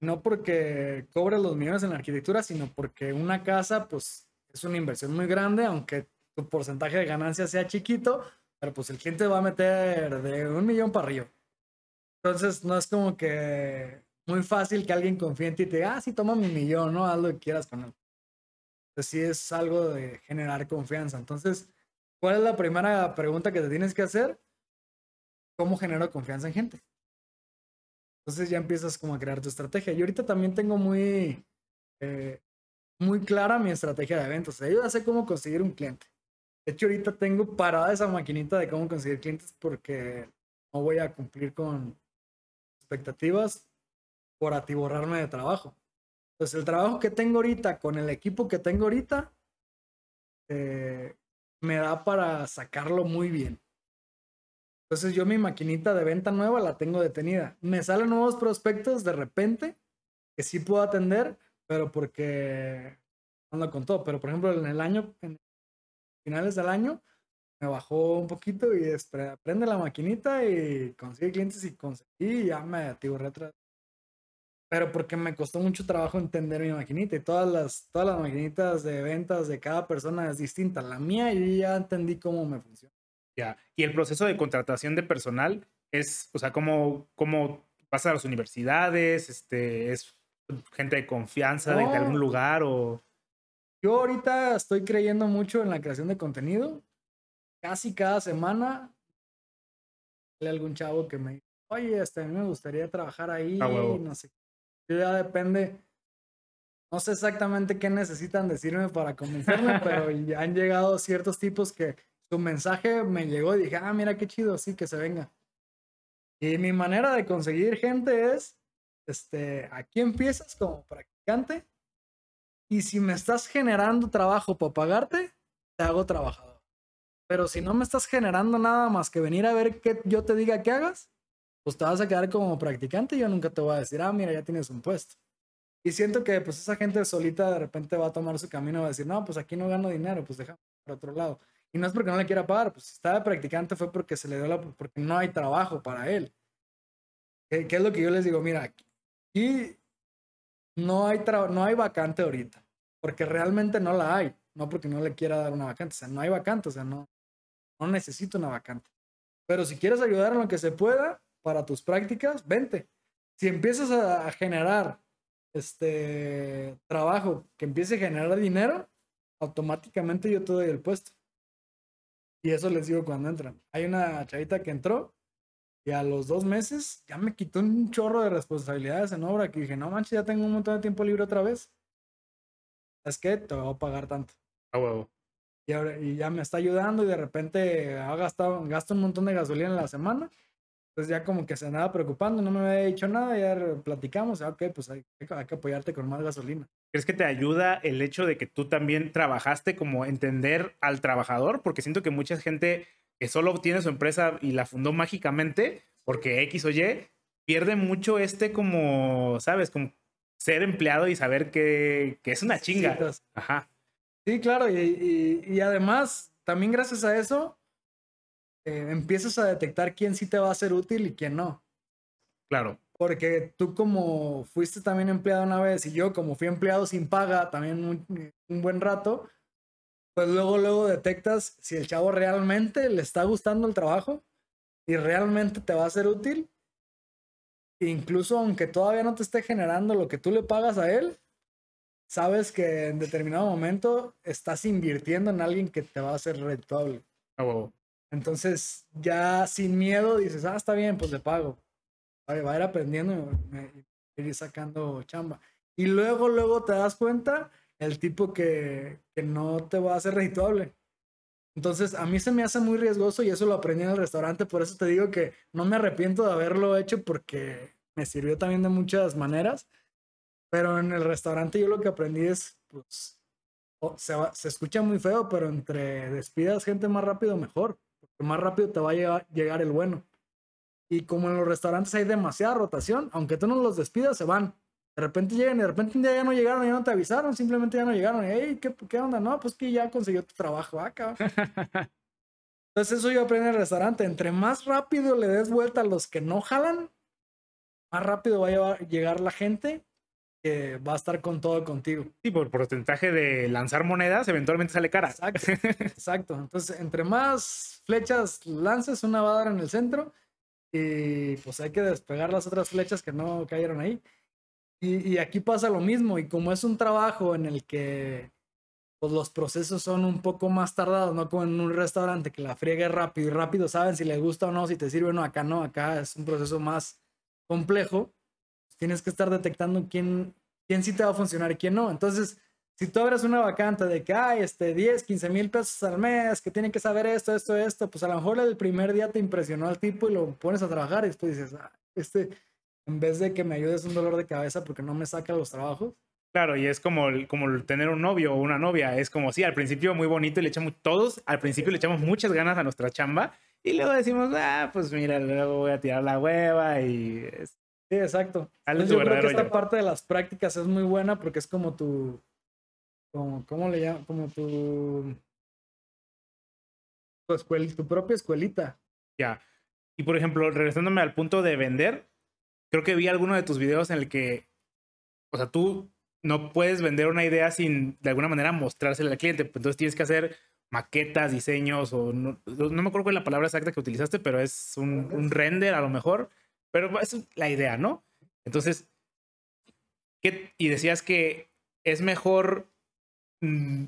no porque cobres los millones en arquitectura, sino porque una casa, pues, es una inversión muy grande, aunque tu porcentaje de ganancia sea chiquito, pero pues el cliente va a meter de un millón para arriba. Entonces, no es como que muy fácil que alguien confíe en ti y te diga, ah, sí, toma mi millón, ¿no? Haz lo que quieras con él. Entonces, sí es algo de generar confianza. Entonces, ¿cuál es la primera pregunta que te tienes que hacer? ¿Cómo genero confianza en gente? Entonces ya empiezas como a crear tu estrategia. Y ahorita también tengo muy, eh, muy clara mi estrategia de eventos. Yo ya sé cómo conseguir un cliente. De hecho, ahorita tengo parada esa maquinita de cómo conseguir clientes porque no voy a cumplir con expectativas por atiborrarme de trabajo. Entonces, el trabajo que tengo ahorita con el equipo que tengo ahorita eh, me da para sacarlo muy bien. Entonces, yo mi maquinita de venta nueva la tengo detenida. Me salen nuevos prospectos de repente que sí puedo atender, pero porque ando con todo. Pero, por ejemplo, en el año, en finales del año, me bajó un poquito y prende la maquinita y consigue clientes y conseguí y ya me atiborré atrás. Pero porque me costó mucho trabajo entender mi maquinita y todas las, todas las maquinitas de ventas de cada persona es distinta. La mía yo ya entendí cómo me funciona. Ya. Y el proceso de contratación de personal es, o sea, cómo, cómo pasa a las universidades, este, es gente de confianza de algún lugar o... Yo ahorita estoy creyendo mucho en la creación de contenido. Casi cada semana hay algún chavo que me dice, oye, este, a mí me gustaría trabajar ahí, no sé. Ya depende, no sé exactamente qué necesitan decirme para convencerme, pero ya han llegado ciertos tipos que su mensaje me llegó y dije, ah, mira qué chido, sí, que se venga. Y mi manera de conseguir gente es, este, aquí empiezas como practicante y si me estás generando trabajo para pagarte, te hago trabajador. Pero si no me estás generando nada más que venir a ver qué yo te diga que hagas, pues te vas a quedar como practicante y yo nunca te voy a decir, ah, mira, ya tienes un puesto. Y siento que pues esa gente solita de repente va a tomar su camino va a decir, no, pues aquí no gano dinero, pues déjame por otro lado. Y no es porque no le quiera pagar, pues si estaba practicante fue porque se le dio la, porque no hay trabajo para él. ¿Qué, es lo que yo les digo? Mira, aquí no hay, no hay vacante ahorita, porque realmente no la hay, no porque no le quiera dar una vacante, o sea, no hay vacante, o sea, no, no necesito una vacante. Pero si quieres ayudar lo que se pueda para tus prácticas, vente. Si empiezas a generar este trabajo que empiece a generar dinero, automáticamente yo te doy el puesto. Y eso les digo cuando entran. Hay una chavita que entró y a los dos meses ya me quitó un chorro de responsabilidades en obra que dije, no manches, ya tengo un montón de tiempo libre otra vez. Es que te voy a pagar tanto. A huevo. Y, ahora, y ya me está ayudando y de repente ha gastado, gasto un montón de gasolina en la semana. Entonces ya como que se andaba preocupando, no me había dicho nada, ya platicamos, ah, ok, pues hay, hay que apoyarte con más gasolina. ¿Crees que te ayuda el hecho de que tú también trabajaste como entender al trabajador? Porque siento que mucha gente que solo tiene su empresa y la fundó mágicamente porque X o Y, pierde mucho este como, ¿sabes? Como ser empleado y saber que, que es una chinga. Sí, Ajá. Sí, claro, y, y, además, también gracias a eso, eh, empiezas a detectar quién sí te va a ser útil y quién no. Claro. Porque tú como fuiste también empleado una vez y yo como fui empleado sin paga también un, buen rato, pues luego, luego detectas si el chavo realmente le está gustando el trabajo y realmente te va a ser útil. Incluso aunque todavía no te esté generando lo que tú le pagas a él, sabes que en determinado momento estás invirtiendo en alguien que te va a ser rentable. Entonces, ya sin miedo dices, ah, está bien, pues le pago. Va a ir aprendiendo y ir sacando chamba. Y luego, luego te das cuenta el tipo que, que no te va a hacer redituable. Entonces, a mí se me hace muy riesgoso y eso lo aprendí en el restaurante. Por eso te digo que no me arrepiento de haberlo hecho porque me sirvió también de muchas maneras. Pero en el restaurante yo lo que aprendí es, pues, se, se escucha muy feo, pero entre despidas gente más rápido, mejor. Más rápido te va a llegar, el bueno. Y como en los restaurantes hay demasiada rotación, aunque tú no los despidas, se van. De repente llegan y de repente un día ya no llegaron, ya no te avisaron, simplemente ya no llegaron. Y, hey, ¿qué, ¿qué, onda? No, pues que ya consiguió tu trabajo acá. Ah, Entonces eso yo aprendí en el restaurante. Entre más rápido le des vuelta a los que no jalan, más rápido va a llegar la gente que va a estar con todo contigo. Sí, por porcentaje de lanzar monedas, eventualmente sale cara. Exacto, exacto. Entonces, entre más flechas lances, una va a dar en el centro y pues hay que despegar las otras flechas que no cayeron ahí. Y, y aquí pasa lo mismo y como es un trabajo en el que pues los procesos son un poco más tardados, no como en un restaurante que la friegue rápido y rápido saben si les gusta o no, si te sirve o no, acá no, acá es un proceso más complejo tienes que estar detectando quién, quién sí te va a funcionar y quién no. Entonces, si tú abres una vacante de que hay este, 10, 15 mil pesos al mes, que tienen que saber esto, esto, esto, pues a lo mejor el primer día te impresionó al tipo y lo pones a trabajar y después dices, ah, este, en vez de que me ayudes un dolor de cabeza porque no me saca los trabajos. Claro, y es como, como tener un novio o una novia. Es como, sí, al principio muy bonito y le echamos, todos al principio le echamos muchas ganas a nuestra chamba y luego decimos, ah, pues mira, luego voy a tirar la hueva y Sí, exacto. yo creo que esta parte de las prácticas es muy buena porque es como tu. Como, ¿Cómo le llaman? Como tu. Tu, propia escuelita. Ya. Y por ejemplo, regresándome al punto de vender, creo que vi alguno de tus videos en el que. O sea, tú no puedes vender una idea sin de alguna manera mostrársela al cliente. Entonces tienes que hacer maquetas, diseños, o no, no me acuerdo cuál es la palabra exacta que utilizaste, pero es un, un render a lo mejor pero es la idea, ¿no? Entonces, ¿qué? y decías que es mejor mm,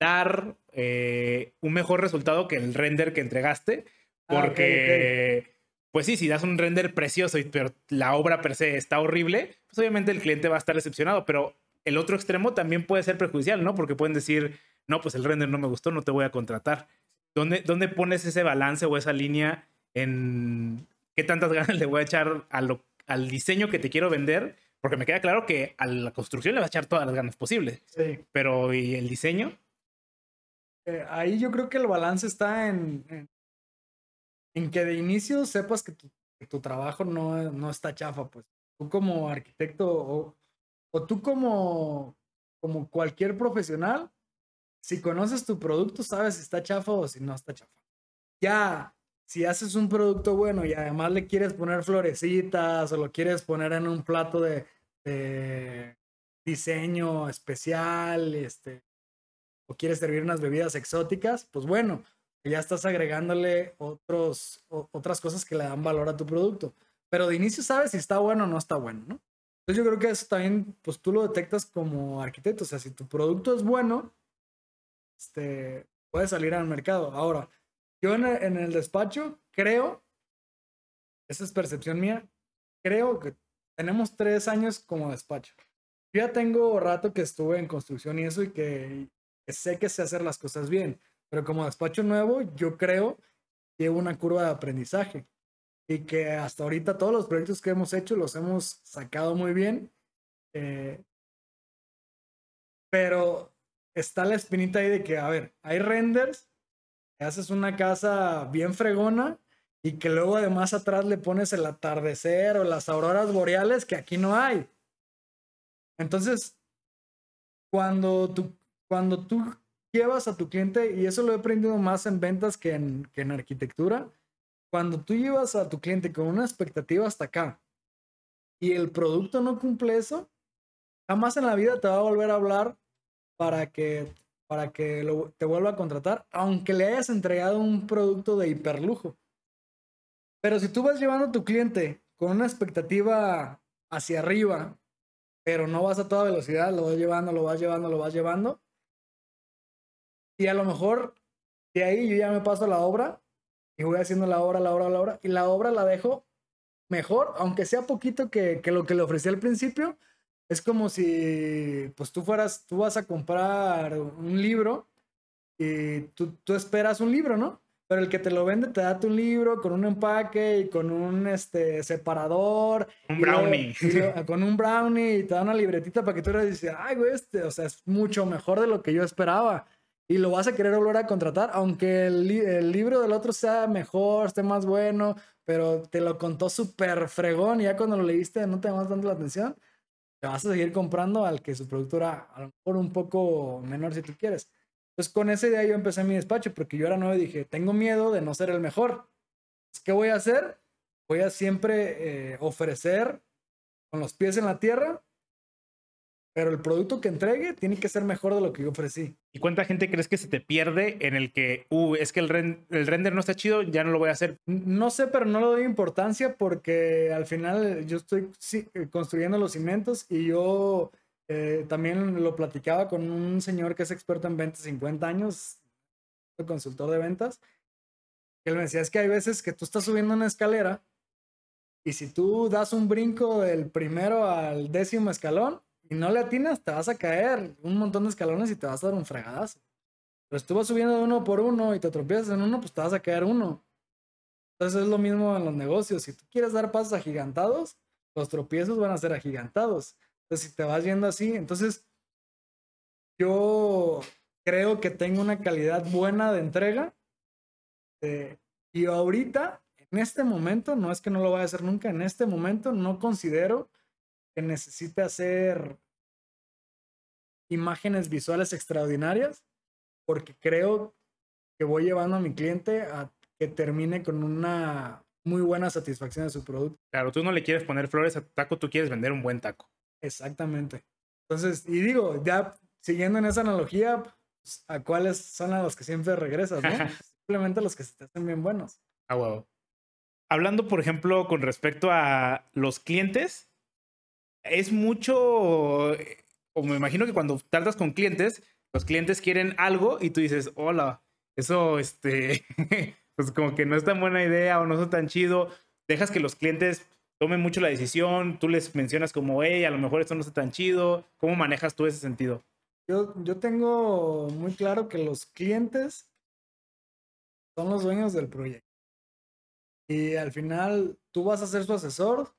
dar eh, un mejor resultado que el render que entregaste, ah, porque, pues sí, si das un render precioso, y, pero la obra per se está horrible, pues obviamente el cliente va a estar decepcionado, pero el otro extremo también puede ser perjudicial, ¿no? Porque pueden decir, no, pues el render no me gustó, no te voy a contratar. ¿Dónde, dónde pones ese balance o esa línea en, qué tantas ganas le voy a echar al diseño que te quiero vender, porque me queda claro que a la construcción le vas a echar todas las ganas posibles. Sí. Pero, ¿y el diseño? Eh, ahí yo creo que el balance está en, en, que de inicio sepas que tu, tu trabajo no, no, está chafa, pues. Tú como arquitecto o, o tú como, como cualquier profesional, si conoces tu producto, sabes si está chafa o si no está chafa. Ya si haces un producto bueno y además le quieres poner florecitas o lo quieres poner en un plato de, diseño especial, este, o quieres servir unas bebidas exóticas, pues bueno, ya estás agregándole otros, otras cosas que le dan valor a tu producto. Pero de inicio sabes si está bueno o no está bueno, ¿no? Entonces yo creo que eso también, pues tú lo detectas como arquitecto. O sea, si tu producto es bueno, este, puede salir al mercado. Ahora, yo en el, despacho creo, esa es percepción mía, creo que tenemos tres años como despacho. Yo ya tengo rato que estuve en construcción y eso y que, sé que sé hacer las cosas bien, pero como despacho nuevo yo creo que una curva de aprendizaje y que hasta ahorita todos los proyectos que hemos hecho los hemos sacado muy bien. Eh, pero está la espinita ahí de que, a ver, hay renders haces una casa bien fregona y que luego además atrás le pones el atardecer o las auroras boreales que aquí no hay. Entonces, cuando tú, cuando tú llevas a tu cliente, y eso lo he aprendido más en ventas que en, que en arquitectura, cuando tú llevas a tu cliente con una expectativa hasta acá y el producto no cumple eso, jamás en la vida te va a volver a hablar para que para que te vuelva a contratar, aunque le hayas entregado un producto de hiperlujo. Pero si tú vas llevando a tu cliente con una expectativa hacia arriba, pero no vas a toda velocidad, lo vas llevando, lo vas llevando, lo vas llevando, y a lo mejor de ahí yo ya me paso la obra y voy haciendo la obra, la obra, la obra, y la obra la dejo mejor, aunque sea poquito que, que lo que le ofrecí al principio, es como si, pues tú fueras, tú vas a comprar un libro y tú, tú esperas un libro, ¿no? Pero el que te lo vende te da tu libro con un empaque y con un este, separador. Un brownie. con un brownie y te da una libretita para que tú le dices, ay, güey, este, o sea, es mucho mejor de lo que yo esperaba. Y lo vas a querer volver a contratar, aunque el, el libro del otro sea mejor, esté más bueno, pero te lo contó súper fregón y ya cuando lo leíste no te llamas dando la atención vas a seguir comprando al que su productora a lo mejor un poco menor si tú quieres. Entonces con esa idea yo empecé mi despacho porque yo era nuevo y dije, tengo miedo de no ser el mejor. ¿Qué voy a hacer? Voy a siempre eh, ofrecer con los pies en la tierra pero el producto que entregue tiene que ser mejor de lo que yo ofrecí. ¿Y cuánta gente crees que se te pierde en el que, uh, es que el, el render no está chido, ya no lo voy a hacer? No sé, pero no le doy importancia porque al final yo estoy eh, construyendo los cimientos y yo eh, también lo platicaba con un señor que es experto en ventas 50 años, consultor de ventas. Él me decía, es que hay veces que tú estás subiendo una escalera y si tú das un brinco del primero al décimo escalón, y no le atinas, te vas a caer un montón de escalones y te vas a dar un fregadazo. Pero si tú vas subiendo de uno por uno y te tropiezas en uno, pues te vas a caer uno. Entonces es lo mismo en los negocios. Si tú quieres dar pasos agigantados, los tropiezos van a ser agigantados. Entonces, si te vas yendo así, entonces yo creo que tengo una calidad buena de entrega. Eh, y ahorita, en este momento, no es que no lo vaya a hacer nunca, en este momento no considero que necesite hacer imágenes visuales extraordinarias, porque creo que voy llevando a mi cliente a que termine con una muy buena satisfacción de su producto. Claro, tú no le quieres poner flores a tu taco, tú quieres vender un buen taco. Exactamente. Entonces, y digo, ya siguiendo en esa analogía, pues, ¿a cuáles son a los que siempre regresas, no? Simplemente los que se te hacen bien buenos. Ah, wow. Hablando, por ejemplo, con respecto a los clientes, es mucho, o me imagino que cuando tratas con clientes, los clientes quieren algo y tú dices, hola, eso, este, pues como que no es tan buena idea o no es tan chido. Dejas que los clientes tomen mucho la decisión, tú les mencionas como, hey, a lo mejor esto no está tan chido. ¿Cómo manejas tú ese sentido? Yo, yo tengo muy claro que los clientes son los dueños del proyecto. Y al final tú vas a ser su asesor,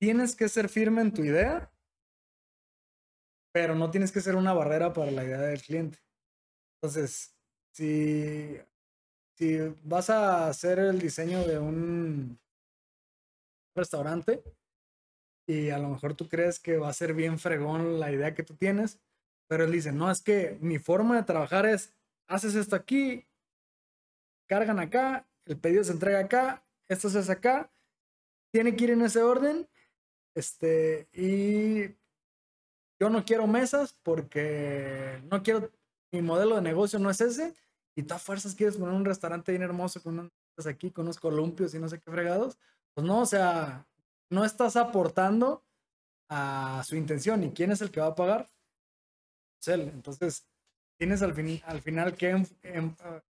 tienes que ser firme en tu idea, pero no tienes que ser una barrera para la idea del cliente. Entonces, si, si vas a hacer el diseño de un restaurante y a lo mejor tú crees que va a ser bien fregón la idea que tú tienes, pero él dice, no, es que mi forma de trabajar es, haces esto aquí, cargan acá, el pedido se entrega acá, esto se hace acá, tiene que ir en ese orden este, y yo no quiero mesas porque no quiero, mi modelo de negocio no es ese. Y tú a fuerzas quieres poner un restaurante bien hermoso con unos aquí, con unos columpios y no sé qué fregados. Pues no, o sea, no estás aportando a su intención. ¿Y quién es el que va a pagar? Él. Entonces, tienes al, fin, al final que... Em, ah,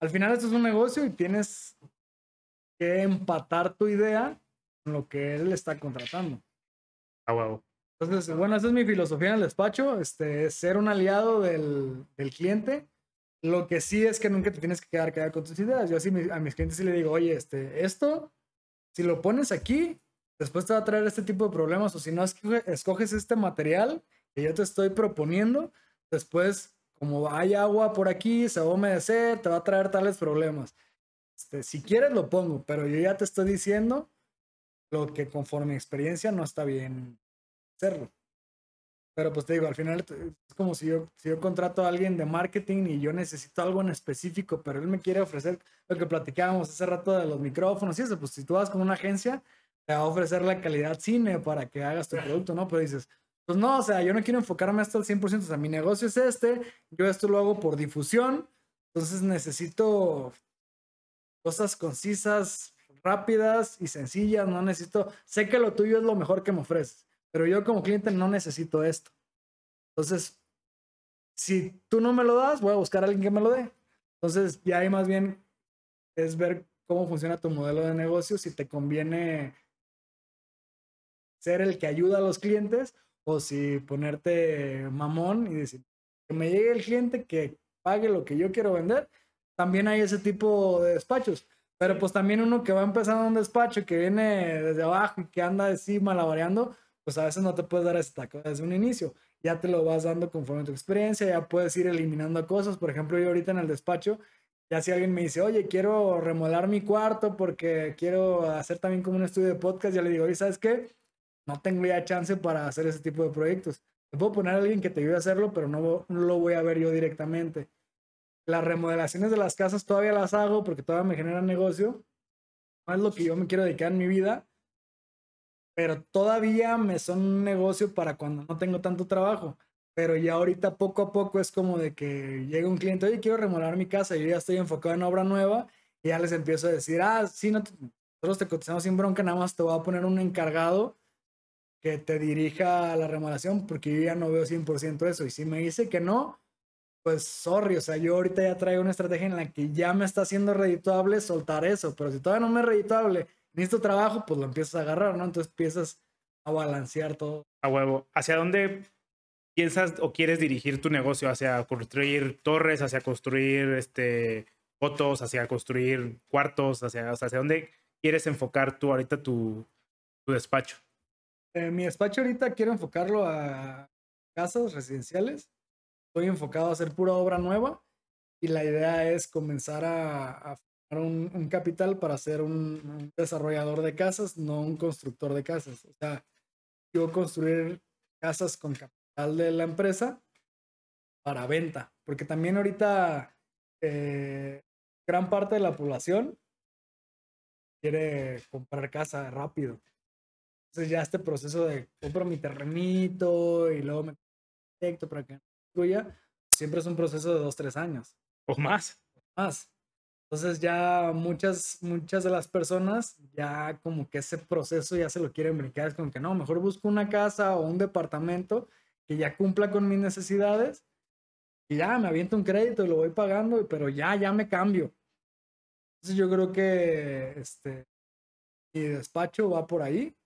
al final esto es un negocio y tienes que empatar tu idea lo que él está contratando. Ah, wow. Entonces, bueno, esa es mi filosofía en el despacho, este, ser un aliado del, del cliente. Lo que sí es que nunca te tienes que quedar callado con tus ideas. Yo así a mis clientes sí le digo, oye, este, esto, si lo pones aquí, después te va a traer este tipo de problemas. O si no escoges este material que yo te estoy proponiendo, después, como hay agua por aquí, se va a humedecer, te va a traer tales problemas. Este, si quieres, lo pongo, pero yo ya te estoy diciendo lo que conforme experiencia no está bien hacerlo. Pero pues te digo, al final es como si yo, si yo contrato a alguien de marketing y yo necesito algo en específico, pero él me quiere ofrecer lo que platicábamos hace rato de los micrófonos y eso, pues si tú vas con una agencia, te va a ofrecer la calidad cine para que hagas tu producto, ¿no? Pero dices, Pues no, o sea, yo no quiero enfocarme hasta el 100%, o sea, mi negocio es este, yo esto lo hago por difusión, entonces necesito cosas concisas, rápidas y sencillas, no necesito, sé que lo tuyo es lo mejor que me ofreces, pero yo como cliente no necesito esto. Entonces, si tú no me lo das, voy a buscar a alguien que me lo dé. Entonces, ya ahí más bien es ver cómo funciona tu modelo de negocio, si te conviene ser el que ayuda a los clientes o si ponerte mamón y decir que me llegue el cliente que pague lo que yo quiero vender. También hay ese tipo de despachos. Pero pues también uno que va empezando un despacho que viene desde abajo y que anda así malabareando, pues a veces no te puedes dar ese taco desde un inicio. Ya te lo vas dando conforme tu experiencia, ya puedes ir eliminando cosas. Por ejemplo, yo ahorita en el despacho, ya si alguien me dice, oye, quiero remodelar mi cuarto porque quiero hacer también como un estudio de podcast, ya le digo, oye, ¿sabes qué? No tengo ya chance para hacer ese tipo de proyectos. Te puedo poner a alguien que te ayude a hacerlo, pero no, no lo voy a ver yo directamente. Las remodelaciones de las casas todavía las hago porque todavía me generan negocio. No es lo que yo me quiero dedicar en mi vida. Pero todavía me son un negocio para cuando no tengo tanto trabajo. Pero ya ahorita poco a poco es como de que llega un cliente, oye, quiero remodelar mi casa. Yo ya estoy enfocado en obra nueva. Y ya les empiezo a decir, ah, sí, no nosotros te cotizamos sin bronca, nada más te voy a poner un encargado que te dirija a la remodelación porque yo ya no veo 100% eso. Y si me dice que no, pues sorry, o sea, yo ahorita ya traigo una estrategia en la que ya me está haciendo redituable soltar eso, pero si todavía no me es redituable, necesito trabajo, pues lo empiezas a agarrar, ¿no? Entonces empiezas a balancear todo. A huevo. ¿Hacia dónde piensas o quieres dirigir tu negocio? ¿Hacia construir torres, hacia construir este, fotos, hacia construir cuartos? ¿Hacia, hacia dónde quieres enfocar tú ahorita tu, tu despacho? Eh, mi despacho ahorita quiero enfocarlo a casas residenciales estoy enfocado a hacer pura obra nueva y la idea es comenzar a, a un, un, capital para ser un, desarrollador de casas, no un constructor de casas. O sea, yo construir casas con capital de la empresa para venta, porque también ahorita eh, gran parte de la población quiere comprar casa rápido. Entonces ya este proceso de compro mi terrenito y luego me conecto para que siempre es un proceso de dos, tres años. O más. Más. Entonces ya muchas, muchas de las personas ya como que ese proceso ya se lo quieren brincar. Es como que no, mejor busco una casa o un departamento que ya cumpla con mis necesidades y ya me aviento un crédito y lo voy pagando, pero ya, ya me cambio. Entonces yo creo que este, mi despacho va por ahí.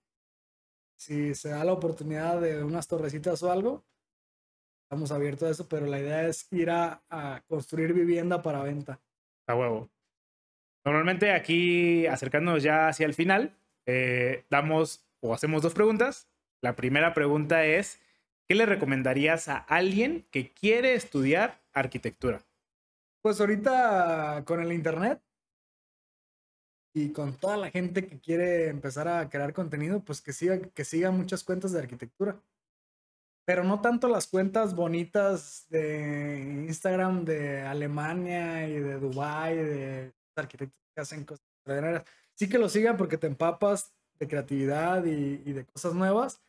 Si se da la oportunidad de unas torrecitas o algo, estamos abiertos a eso, pero la idea es ir a, construir vivienda para venta. A huevo. Normalmente aquí, acercándonos ya hacia el final, eh, damos o hacemos dos preguntas. La primera pregunta es, ¿qué le recomendarías a alguien que quiere estudiar arquitectura? Pues ahorita con el Internet y con toda la gente que quiere empezar a crear contenido, pues que siga, que siga muchas cuentas de arquitectura pero no tanto las cuentas bonitas de Instagram de Alemania y de Dubai, de arquitectos que hacen cosas extraordinarias. Sí que lo sigan porque te empapas de creatividad y, de cosas nuevas,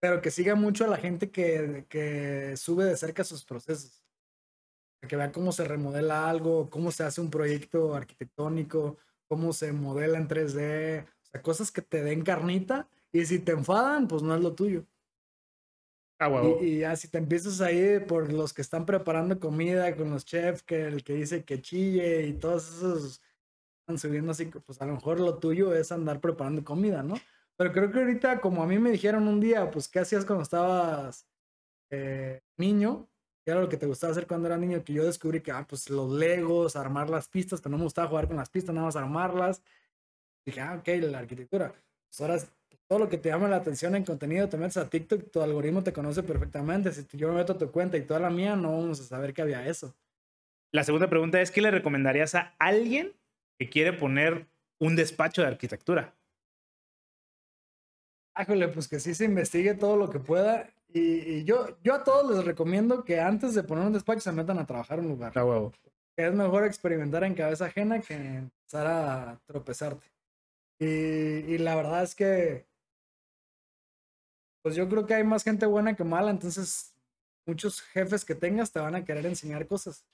pero que siga mucho a la gente que, que sube de cerca sus procesos. Que vea cómo se remodela algo, cómo se hace un proyecto arquitectónico, cómo se modela en 3D, o sea, cosas que te den carnita y si te enfadan, pues no es lo tuyo. Ah, y, ya si te empiezas a ir por los que están preparando comida con los chefs, que el que dice que chille y todos esos están subiendo así, pues a lo mejor lo tuyo es andar preparando comida, ¿no? Pero creo que ahorita, como a mí me dijeron un día, pues, ¿qué hacías cuando estabas eh, niño? ¿Qué era lo que te gustaba hacer cuando era niño? Que yo descubrí que, ah, pues los legos, armar las pistas, pero no me gustaba jugar con las pistas, nada más armarlas. dije, ah, ok, la arquitectura. Pues ahora todo lo que te llama la atención en contenido, te metes a TikTok, tu algoritmo te conoce perfectamente. Si yo me meto a tu cuenta y toda la mía, no vamos a saber que había eso. La segunda pregunta es, ¿qué le recomendarías a alguien que quiere poner un despacho de arquitectura? Ájole, pues que sí se investigue todo lo que pueda. Y, yo, yo a todos les recomiendo que antes de poner un despacho se metan a trabajar en un lugar. A huevo. Que es mejor experimentar en cabeza ajena que empezar a tropezarte. y la verdad es que pues yo creo que hay más gente buena que mala, entonces muchos jefes que tengas te van a querer enseñar cosas.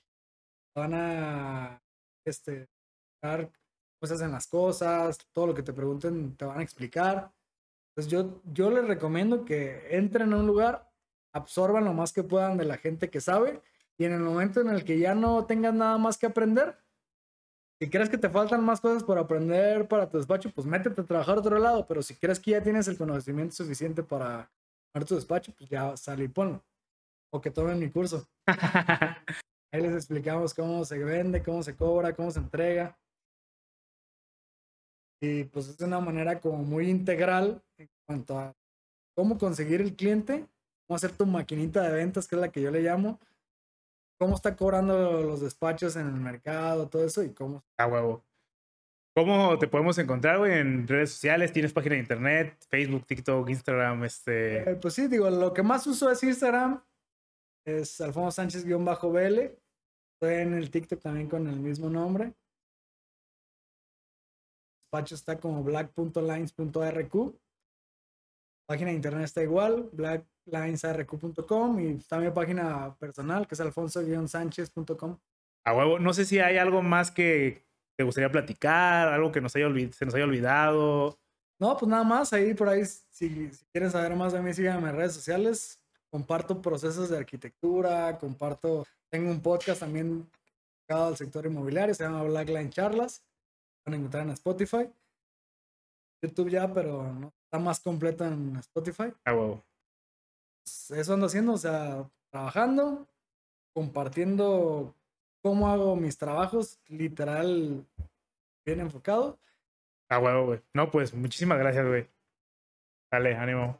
Te van a este, dar cosas en las cosas, todo lo que te pregunten te van a explicar. Entonces yo, yo les recomiendo que entren a un lugar, absorban lo más que puedan de la gente que sabe y en el momento en el que ya no tengas nada más que aprender, si crees que te faltan más cosas por aprender para tu despacho, pues métete a trabajar a otro lado, pero si crees que ya tienes el conocimiento suficiente para armar tu despacho, pues ya sale y ponlo. O que tomen mi curso. Ahí les explicamos cómo se vende, cómo se cobra, cómo se entrega. Y pues es una manera como muy integral en cuanto a cómo conseguir el cliente, cómo hacer tu maquinita de ventas, que es la que yo le llamo, cómo está cobrando los despachos en el mercado, todo eso y cómo. A huevo. ¿Cómo te podemos encontrar, güey? En redes sociales, tienes página de internet, Facebook, TikTok, Instagram, este. Eh, pues sí, digo, lo que más uso es Instagram. Es Alfonso Sánchez-BL. Estoy en el TikTok también con el mismo nombre despacho está como black.lines.rq. Página de internet está igual, blacklinesrq.com y está mi página personal que es alfonso-sánchez.com. A huevo, no sé si hay algo más que te gustaría platicar, algo que nos haya se nos haya olvidado. No, pues nada más, ahí por ahí, si, si quieren saber más de mí, síganme en redes sociales. Comparto procesos de arquitectura, comparto, tengo un podcast también dedicado al sector inmobiliario, se llama Blackline Charlas van a encontrar en Spotify. YouTube ya, pero no está más completo en Spotify. Ah, wow. Pues, eso ando haciendo, o sea, trabajando, compartiendo cómo hago mis trabajos, literal, bien enfocado. Ah, huevo, güey. No, pues muchísimas gracias, güey. Dale, ánimo.